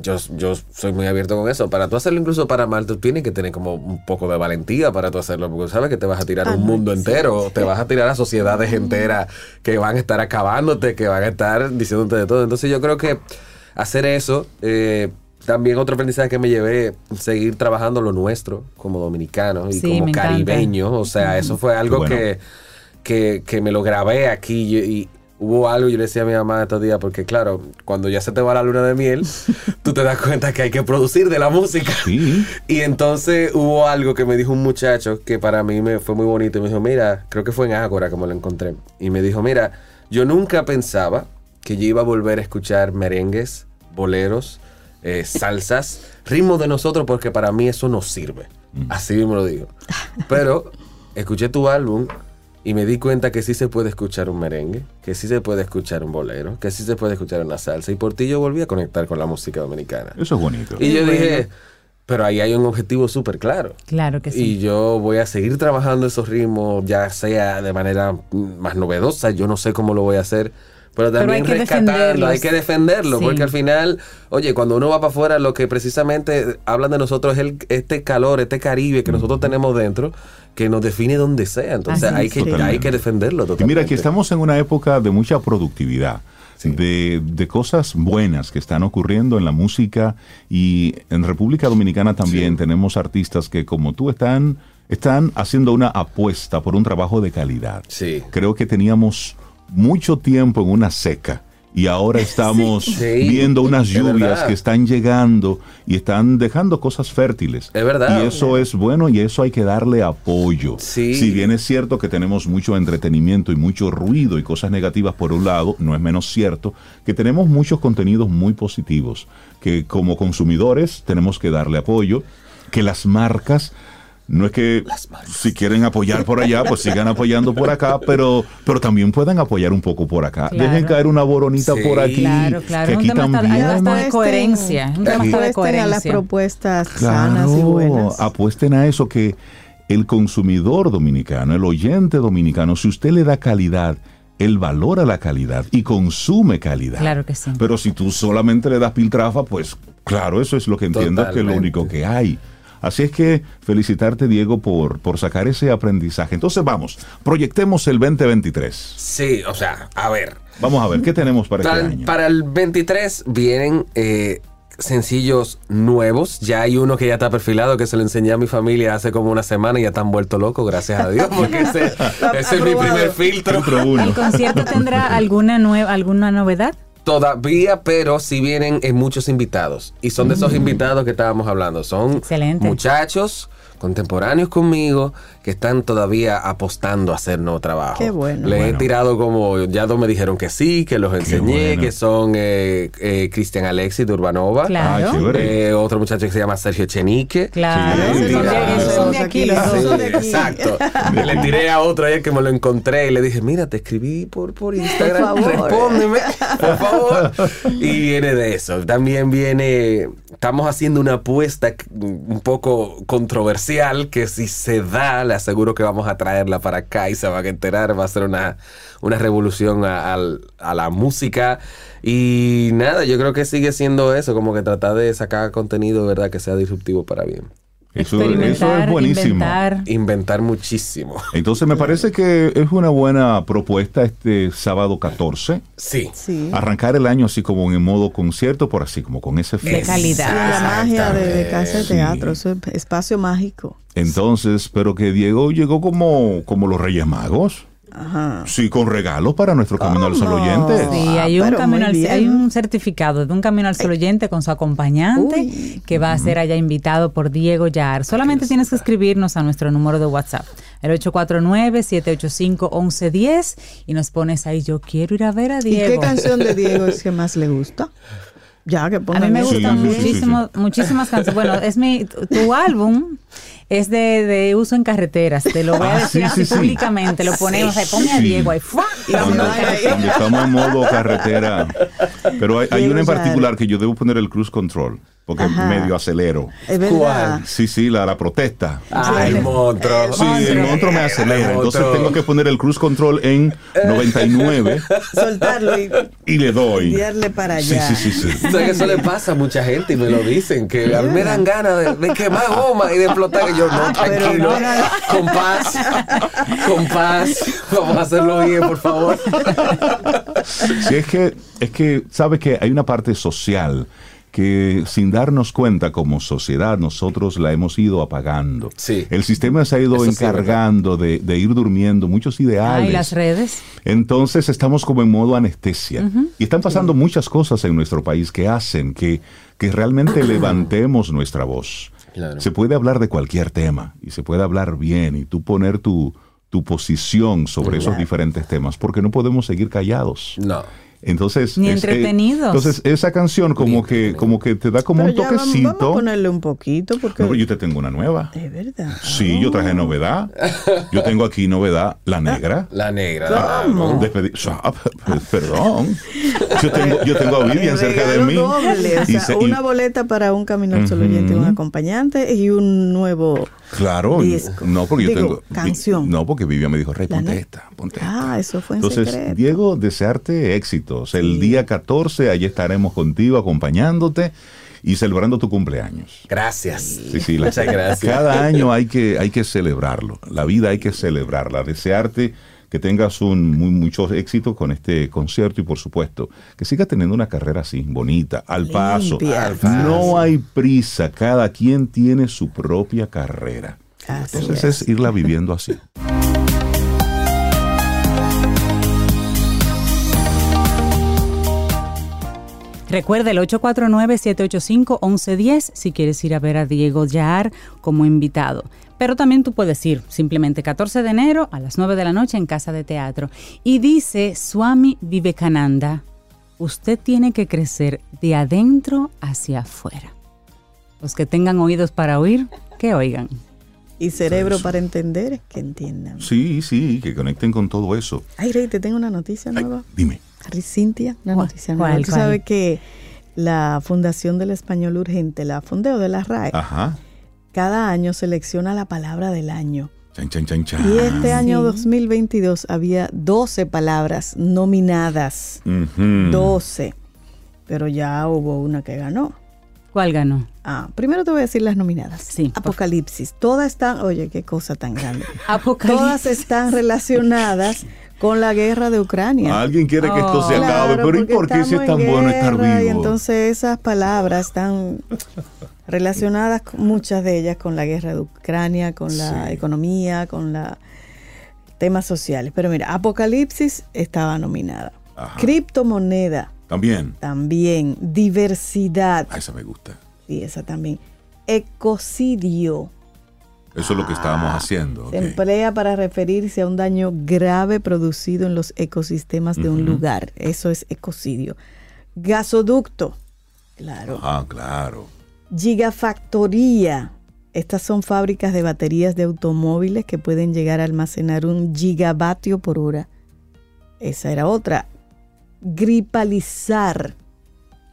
Yo, yo soy muy abierto con eso. Para tú hacerlo incluso para mal, tú tienes que tener como un poco de valentía para tú hacerlo, porque sabes que te vas a tirar Ah, un mundo sí, entero, te vas a tirar a sociedades enteras que van a estar acabándote, que van a estar diciéndote de todo. Entonces yo creo que hacer eso, eh, también otro aprendizaje que me llevé, seguir trabajando lo nuestro como dominicanos y Sí, como caribeños. O sea, eso fue algo bueno. que que, que me lo grabé aquí y, y hubo algo, yo le decía a mi mamá estos días, porque claro, cuando ya se te va la luna de miel, tú te das cuenta que hay que producir de la música. Sí. Y entonces hubo algo que me dijo un muchacho que para mí me fue muy bonito y me dijo, mira, creo que fue en Ágora como lo encontré. Y me dijo, mira, yo nunca pensaba que yo iba a volver a escuchar merengues, boleros, eh, salsas, ritmos de nosotros porque para mí eso no sirve. Así mismo lo digo. Pero escuché tu álbum y me di cuenta que sí se puede escuchar un merengue, que sí se puede escuchar un bolero, que sí se puede escuchar una salsa. Y por ti yo volví a conectar con la música dominicana. Eso es bonito. Y yo dije, pero ahí hay un objetivo súper claro. Claro que sí. Y yo voy a seguir trabajando esos ritmos, ya sea de manera mm, más novedosa, yo no sé cómo lo voy a hacer, pero Pero también hay que rescatarlo, hay que defenderlo, Sí. porque al final, oye, cuando uno va para afuera, lo que precisamente hablan de nosotros es el- este calor, este Caribe que nosotros tenemos dentro, que nos define donde sea. Entonces Así hay es. que, Totalmente. hay que defenderlo Y totalmente. mira, aquí estamos en una época de mucha productividad, Sí. de, de cosas buenas que están ocurriendo en la música y en República Dominicana también Sí. tenemos artistas que como tú están, están haciendo una apuesta por un trabajo de calidad. Sí. Creo que teníamos mucho tiempo en una seca y ahora estamos Sí. viendo unas lluvias que están llegando y están dejando cosas fértiles. Es verdad. Y eso es bueno y eso hay que darle apoyo. Sí. Si bien es cierto que tenemos mucho entretenimiento y mucho ruido y cosas negativas por un lado, no es menos cierto que tenemos muchos contenidos muy positivos, que como consumidores tenemos que darle apoyo, que las marcas no es que si quieren apoyar por allá, pues sigan apoyando por acá, pero, pero también pueden apoyar un poco por acá. Claro. Dejen caer una boronita Sí. por aquí. Claro, claro. Que un aquí tema hasta de coherencia. Un tema de apuesten a las coherencia. propuestas Claro, sanas y buenas. apuesten a eso que el consumidor dominicano, el oyente dominicano, si usted le da calidad, él valora la calidad y consume calidad. Claro que sí. Pero si tú solamente le das piltrafa, pues claro, eso es lo que entiendo que es lo único que hay. Así es que felicitarte, Diego, por, por sacar ese aprendizaje. Entonces vamos, proyectemos el 2023. Sí, o sea, a ver. Vamos a ver, ¿qué tenemos para Para, este el- año? para el 23 vienen eh, sencillos nuevos. Ya hay uno que ya está perfilado, que se lo enseñé a mi familia hace como una semana y ya están vuelto locos, gracias a Dios, porque ese, ese es mi primer filtro. ¿El concierto tendrá alguna nueva alguna novedad? Todavía, pero sí vienen eh, muchos invitados. Y son de esos invitados que estábamos hablando. Son Excelente. muchachos contemporáneos conmigo que están todavía apostando a hacer nuevo trabajo. Qué bueno. Le he Bueno. tirado como, ya dos me dijeron que sí, que los enseñé, bueno. que son eh, eh, Cristian Alexis de Urbanova. Claro. Ah, chévere. Eh, otro muchacho que se llama Sergio Chenique. Claro. Sí, son de- claro. esos son de aquí los dos. son de aquí. exacto. le tiré a otro ayer que me lo encontré y le dije, mira, te escribí por, por Instagram. favor. Respóndeme, por favor. Y viene de eso. También viene, estamos haciendo una apuesta un poco controversial que si se da, le aseguro que vamos a traerla para acá y se van a enterar, va a ser una, una revolución a, a la música. Y nada, yo creo que sigue siendo eso, como que tratar de sacar contenido, ¿verdad? Que sea disruptivo para bien. Eso, eso es buenísimo. inventar. Inventar muchísimo. Entonces me parece que es una buena propuesta este sábado 14. Sí. Sí. Arrancar el año así como en modo concierto, por así como con ese De fin. calidad. Sí, la magia de, de casa de Sí. teatro, es espacio mágico. Entonces, pero que Diego llegó como, como los Reyes Magos. Ajá. Sí, con regalos para nuestro Camino al Sol ¿Cómo? oyentes. Sí, Ah, hay un, camino al, hay un certificado de un camino al sol oyente con su acompañante Uy. que va a ser allá invitado por Diego Yar. Solamente tienes que escribirnos a nuestro número de WhatsApp, el 849-785-1110 y nos pones ahí, yo quiero ir a ver a ¿Y Diego. qué canción de Diego es que más le gusta? Ya que A mí me. Sí, gustan sí, sí, sí, muchísimo, muchísimas canciones. Bueno, es mi, tu, tu álbum es de, de uso en carreteras. Te lo voy a Ah, decir sí, así sí, sí. públicamente. Lo ponemos, ahí, ponme a Sí. Diego ahí. ¡fua! Y Cuando, estamos en modo carretera. Pero hay, hay una en particular que yo debo poner el cruise control, porque Ajá. medio acelero. Es verdad. Sí, sí, la, la protesta. Ay, monstruo. Sí, el monstruo me acelera. Entonces tengo que poner el cruise control en 99 Soltarlo y y le doy. guiarle para Sí, allá. sí, sí, sí. O sea, que eso le pasa a mucha gente y me lo dicen, que a mí me dan ganas de, de quemar goma y de explotar. Y yo, no, Pero tranquilo, no, no, no. con paz, con paz, vamos a hacerlo bien, por favor. Sí, es que, es que, sabe que hay una parte social que sin darnos cuenta como sociedad nosotros la hemos ido apagando. Sí. El sistema se ha ido Eso sí, encargando de, de ir durmiendo muchos ideales. Ay, las redes. Entonces estamos como en modo anestesia. Y están pasando muchas cosas en nuestro país que hacen que, que realmente levantemos nuestra voz. Claro. Se puede hablar de cualquier tema y se puede hablar bien y tú poner tu, tu posición sobre esos diferentes temas porque no podemos seguir callados. No. Entonces, Ni es- eh, entretenidos. entonces esa canción como que, como que te da como Pero un vamos, toquecito. vamos a ponerle un poquito porque No, pero yo te tengo una nueva. es verdad. Sí, yo traje novedad. Yo tengo aquí novedad, la negra. La negra. ¿Cómo? Ah, Perdón. Yo tengo, yo tengo a Vivian cerca de mí. doble, o Y sea, se- y- una boleta para un camino al sol oyente, un acompañante y un nuevo. claro, disco. no porque yo Digo, tengo canción. No, porque Vivian me dijo, "Rey, ponte esta, ponte esta". Ah, eso fue en Entonces, secreto. Diego, desearte El día 14, allí estaremos contigo, acompañándote y celebrando tu cumpleaños. Gracias. Sí, sí, la- Muchas gracias. Cada año hay que, hay que celebrarlo. La vida hay que celebrarla. Desearte que tengas un muy, mucho éxito con este concierto y por supuesto que sigas teniendo una carrera así, bonita, al paso. Limpia. Al paso. No hay prisa, cada quien tiene su propia carrera. Así Entonces es irla viviendo así. Recuerda el 849-785-1110 si quieres ir a ver a Diego Yar como invitado. Pero también tú puedes ir simplemente 14 de enero a las 9 de la noche en Casa de Teatro. Y dice Swami Vivekananda, usted tiene que crecer de adentro hacia afuera. Los que tengan oídos para oír, que oigan. Y cerebro para entender, que entiendan. Sí, sí, que conecten con todo eso. Ay, Rey, te tengo una noticia Ay, nueva. dime. Ari Cintia, una ¿Cuál? noticia nueva. ¿Cuál, Tú cuál? sabes que la Fundación del Español Urgente, la Fundeo de la RAE, Ajá. cada año selecciona la palabra del año. Chan, chan, chan, chan. Y este año sí. 2022 había 12 palabras nominadas. Ujú. 12. Pero ya hubo una que ganó. ¿Cuál ganó? Ah, primero te voy a decir las nominadas. Sí, Apocalipsis. Todas están, oye, qué cosa tan grande. Apocalipsis. Todas están relacionadas con la guerra de Ucrania. Alguien quiere que esto Oh. se acabe, Claro, pero ¿y por qué si es tan en bueno estar guerra, Y vivo? entonces esas palabras están relacionadas, muchas de ellas, con la guerra de Ucrania, con la Sí. economía, con la temas sociales. Pero mira, Apocalipsis estaba nominada. Ajá. Criptomoneda También. también. Diversidad. Ah, esa me gusta. Sí, esa también. Ecocidio. Eso es lo que estábamos haciendo. Se emplea para referirse a un daño grave producido en los ecosistemas de un lugar. Eso es ecocidio. Gasoducto. Claro. Ah, claro. Gigafactoría. Estas son fábricas de baterías de automóviles que pueden llegar a almacenar un gigavatio por hora. Esa era otra. gripalizar.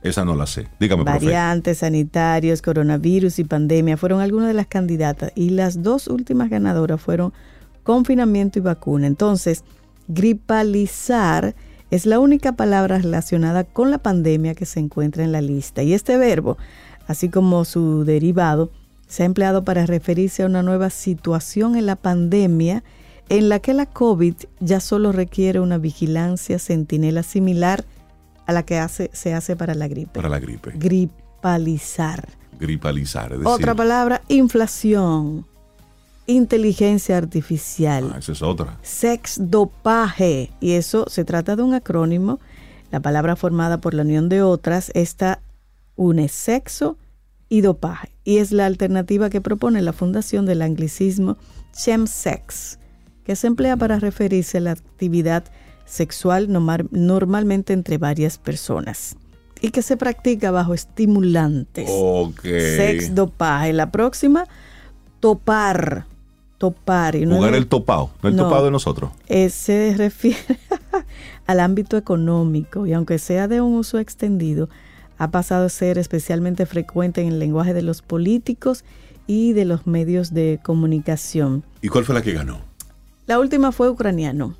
Esa no la sé. Dígame. Variantes sanitarios, coronavirus y pandemia fueron algunas de las candidatas y las dos últimas ganadoras fueron confinamiento y vacuna. Entonces, gripalizar es la única palabra relacionada con la pandemia que se encuentra en la lista. Y este verbo, así como su derivado, se ha empleado para referirse a una nueva situación en la pandemia en la que la COVID ya solo requiere una vigilancia centinela similar a la que hace, se hace para la gripe. Para la gripe. Gripalizar. Gripalizar. Es decir, Otra palabra, inflación, inteligencia artificial, Ah, esa es otra. sex dopaje. Y eso se trata de un acrónimo. La palabra formada por la unión de otras, esta une sexo y dopaje. Y es la alternativa que propone la fundación del anglicismo chemsex, que se emplea para referirse a la actividad sexual nomar- normalmente entre varias personas y que se practica bajo estimulantes. Ok. Sex dopaje. La próxima, topar. Topar. Y no Jugar el topado. No el No. topado de nosotros. eh, se refiere al ámbito económico y aunque sea de un uso extendido, ha pasado a ser especialmente frecuente en el lenguaje de los políticos y de los medios de comunicación. ¿Y cuál fue la que ganó? La última fue ucraniano.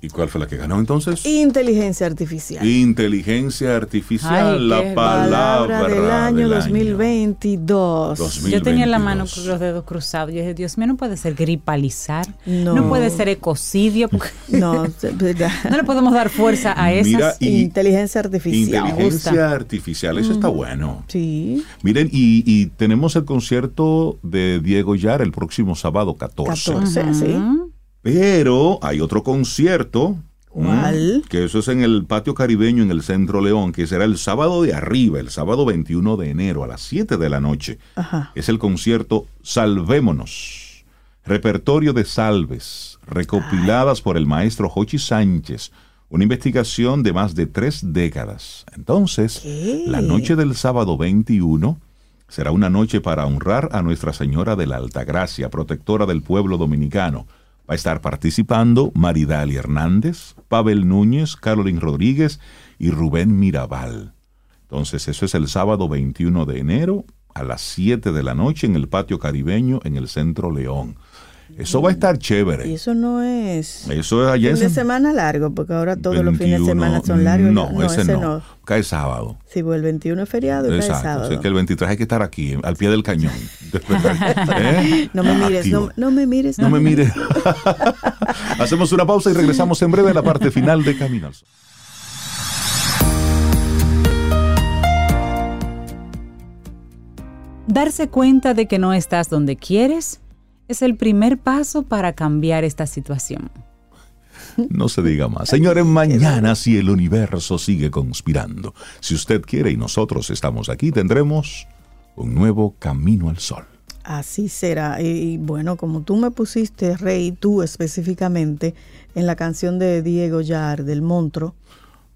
¿Y cuál fue la que ganó entonces? Inteligencia artificial. Inteligencia artificial, Ay, la qué palabra, Palabra del año del 2022. 2022. Yo tenía la mano con los dedos cruzados. Yo dije, Dios mío, no puede ser gripalizar. No. No, puede ser ecocidio. porque No, no le podemos dar fuerza a esas. Mira, y- inteligencia artificial. Inteligencia artificial, eso está bueno. Sí, Miren, y, y tenemos el concierto de Diego Yar el próximo sábado 14. 14, sí. Pero hay otro concierto. ¿Cuál? Que eso es en el patio caribeño en el Centro León, que será el sábado de arriba, el sábado 21 de enero a las 7 de la noche. Ajá. Es el concierto Salvémonos. Repertorio de salves, recopiladas por el maestro Jochi Sánchez. Una investigación de más de tres décadas. Entonces, ¿Qué? la noche del sábado 21 será una noche para honrar a Nuestra Señora de la Altagracia, protectora del pueblo dominicano. Va a estar participando Maridali Hernández, Pavel Núñez, Carolyn Rodríguez y Rubén Mirabal. Entonces, eso es el sábado 21 de enero a las 7 de la noche en el patio caribeño en el Centro León. Eso va a estar Y chévere. eso no es Eso es allá fin de semana largo, porque ahora todos los fines de 21. semana son largos. No, ese, no. Cae sábado. Si pues el 21 es feriado y cae Exacto. sábado. Así que el 23 hay que estar aquí, al pie del cañón. ¿Eh? No me mires, no, no me mires. No me mires. Hacemos una pausa y regresamos en breve a la parte final de Camino al Sol. Darse cuenta de que no estás donde quieres es el primer paso para cambiar esta situación. No se diga más. Señores, mañana si el universo sigue conspirando, si usted quiere y nosotros estamos aquí, tendremos un nuevo Camino al Sol. Así será. Y, bueno, como tú me pusiste, Rey, tú específicamente, en la canción de Diego Yar, del Monstruo,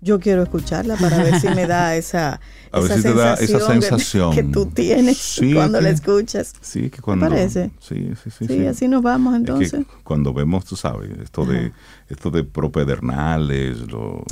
yo quiero escucharla para ver si me da esa, A ver esa si te da esa sensación que- que, tú tienes Sí, cuando que- la escuchas. Sí, que cuando. parece? Sí, sí, sí. Sí, así nos vamos Es que entonces. cuando vemos, tú sabes, esto de, esto de propedernales, lo-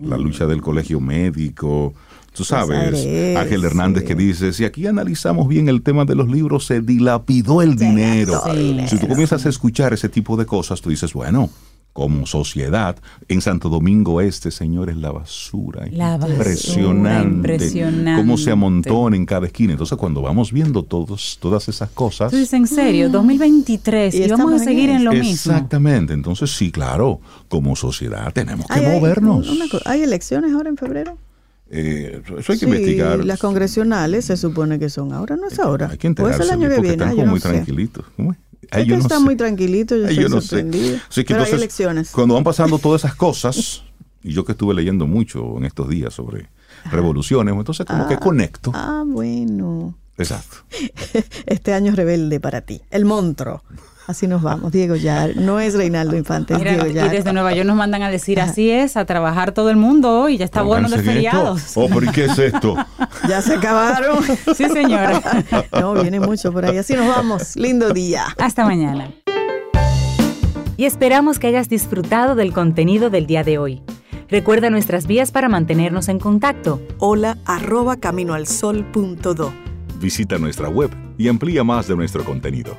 la lucha del colegio médico, tú sabes, Ángel Hernández sí. que dice, si aquí analizamos bien el tema de los libros, se dilapidó el dinero. Si tú comienzas a escuchar ese tipo de cosas, tú dices, bueno, como sociedad, en Santo Domingo Este, señores, la basura. La basura, impresionante. impresionante. Cómo se amontona en cada esquina. Entonces, cuando vamos viendo todos, todas esas cosas... Tú dices, en serio, 2023 Y y, vamos a seguir en, lo mismo. Exactamente, entonces sí, claro, como sociedad tenemos que movernos. una ¿Hay elecciones ahora en febrero? Eh, eso hay que Sí, investigar. Las congresionales se supone que son ahora, no es ahora. Hay que Pues enterarse el año que porque viene, están como muy sé. tranquilitos. ¿Cómo es? Es yo no está sé. muy tranquilito, yo estoy yo no sé. sorprendida. Sí, que Pero hay entonces, elecciones. Cuando van pasando todas esas cosas, y yo que estuve leyendo mucho en estos días sobre revoluciones, entonces como que conecto. Ah, bueno. Exacto. Este año es rebelde para ti. El monstruo. Así nos vamos. Diego Yar. No es Reinaldo Infante, es Mira, Diego y Yar. desde Nueva York nos mandan a decir así es, a trabajar todo el mundo hoy, ya está bueno de feriados. Oh, pero ¿y qué es esto? Ya se acabaron. Sí, señora. No, viene mucho por ahí. Así nos vamos. Lindo día. Hasta mañana. Y esperamos que hayas disfrutado del contenido del día de hoy. Recuerda nuestras vías para mantenernos en contacto. Hola arroba caminoalsol.do. Visita nuestra web y amplía más de nuestro contenido.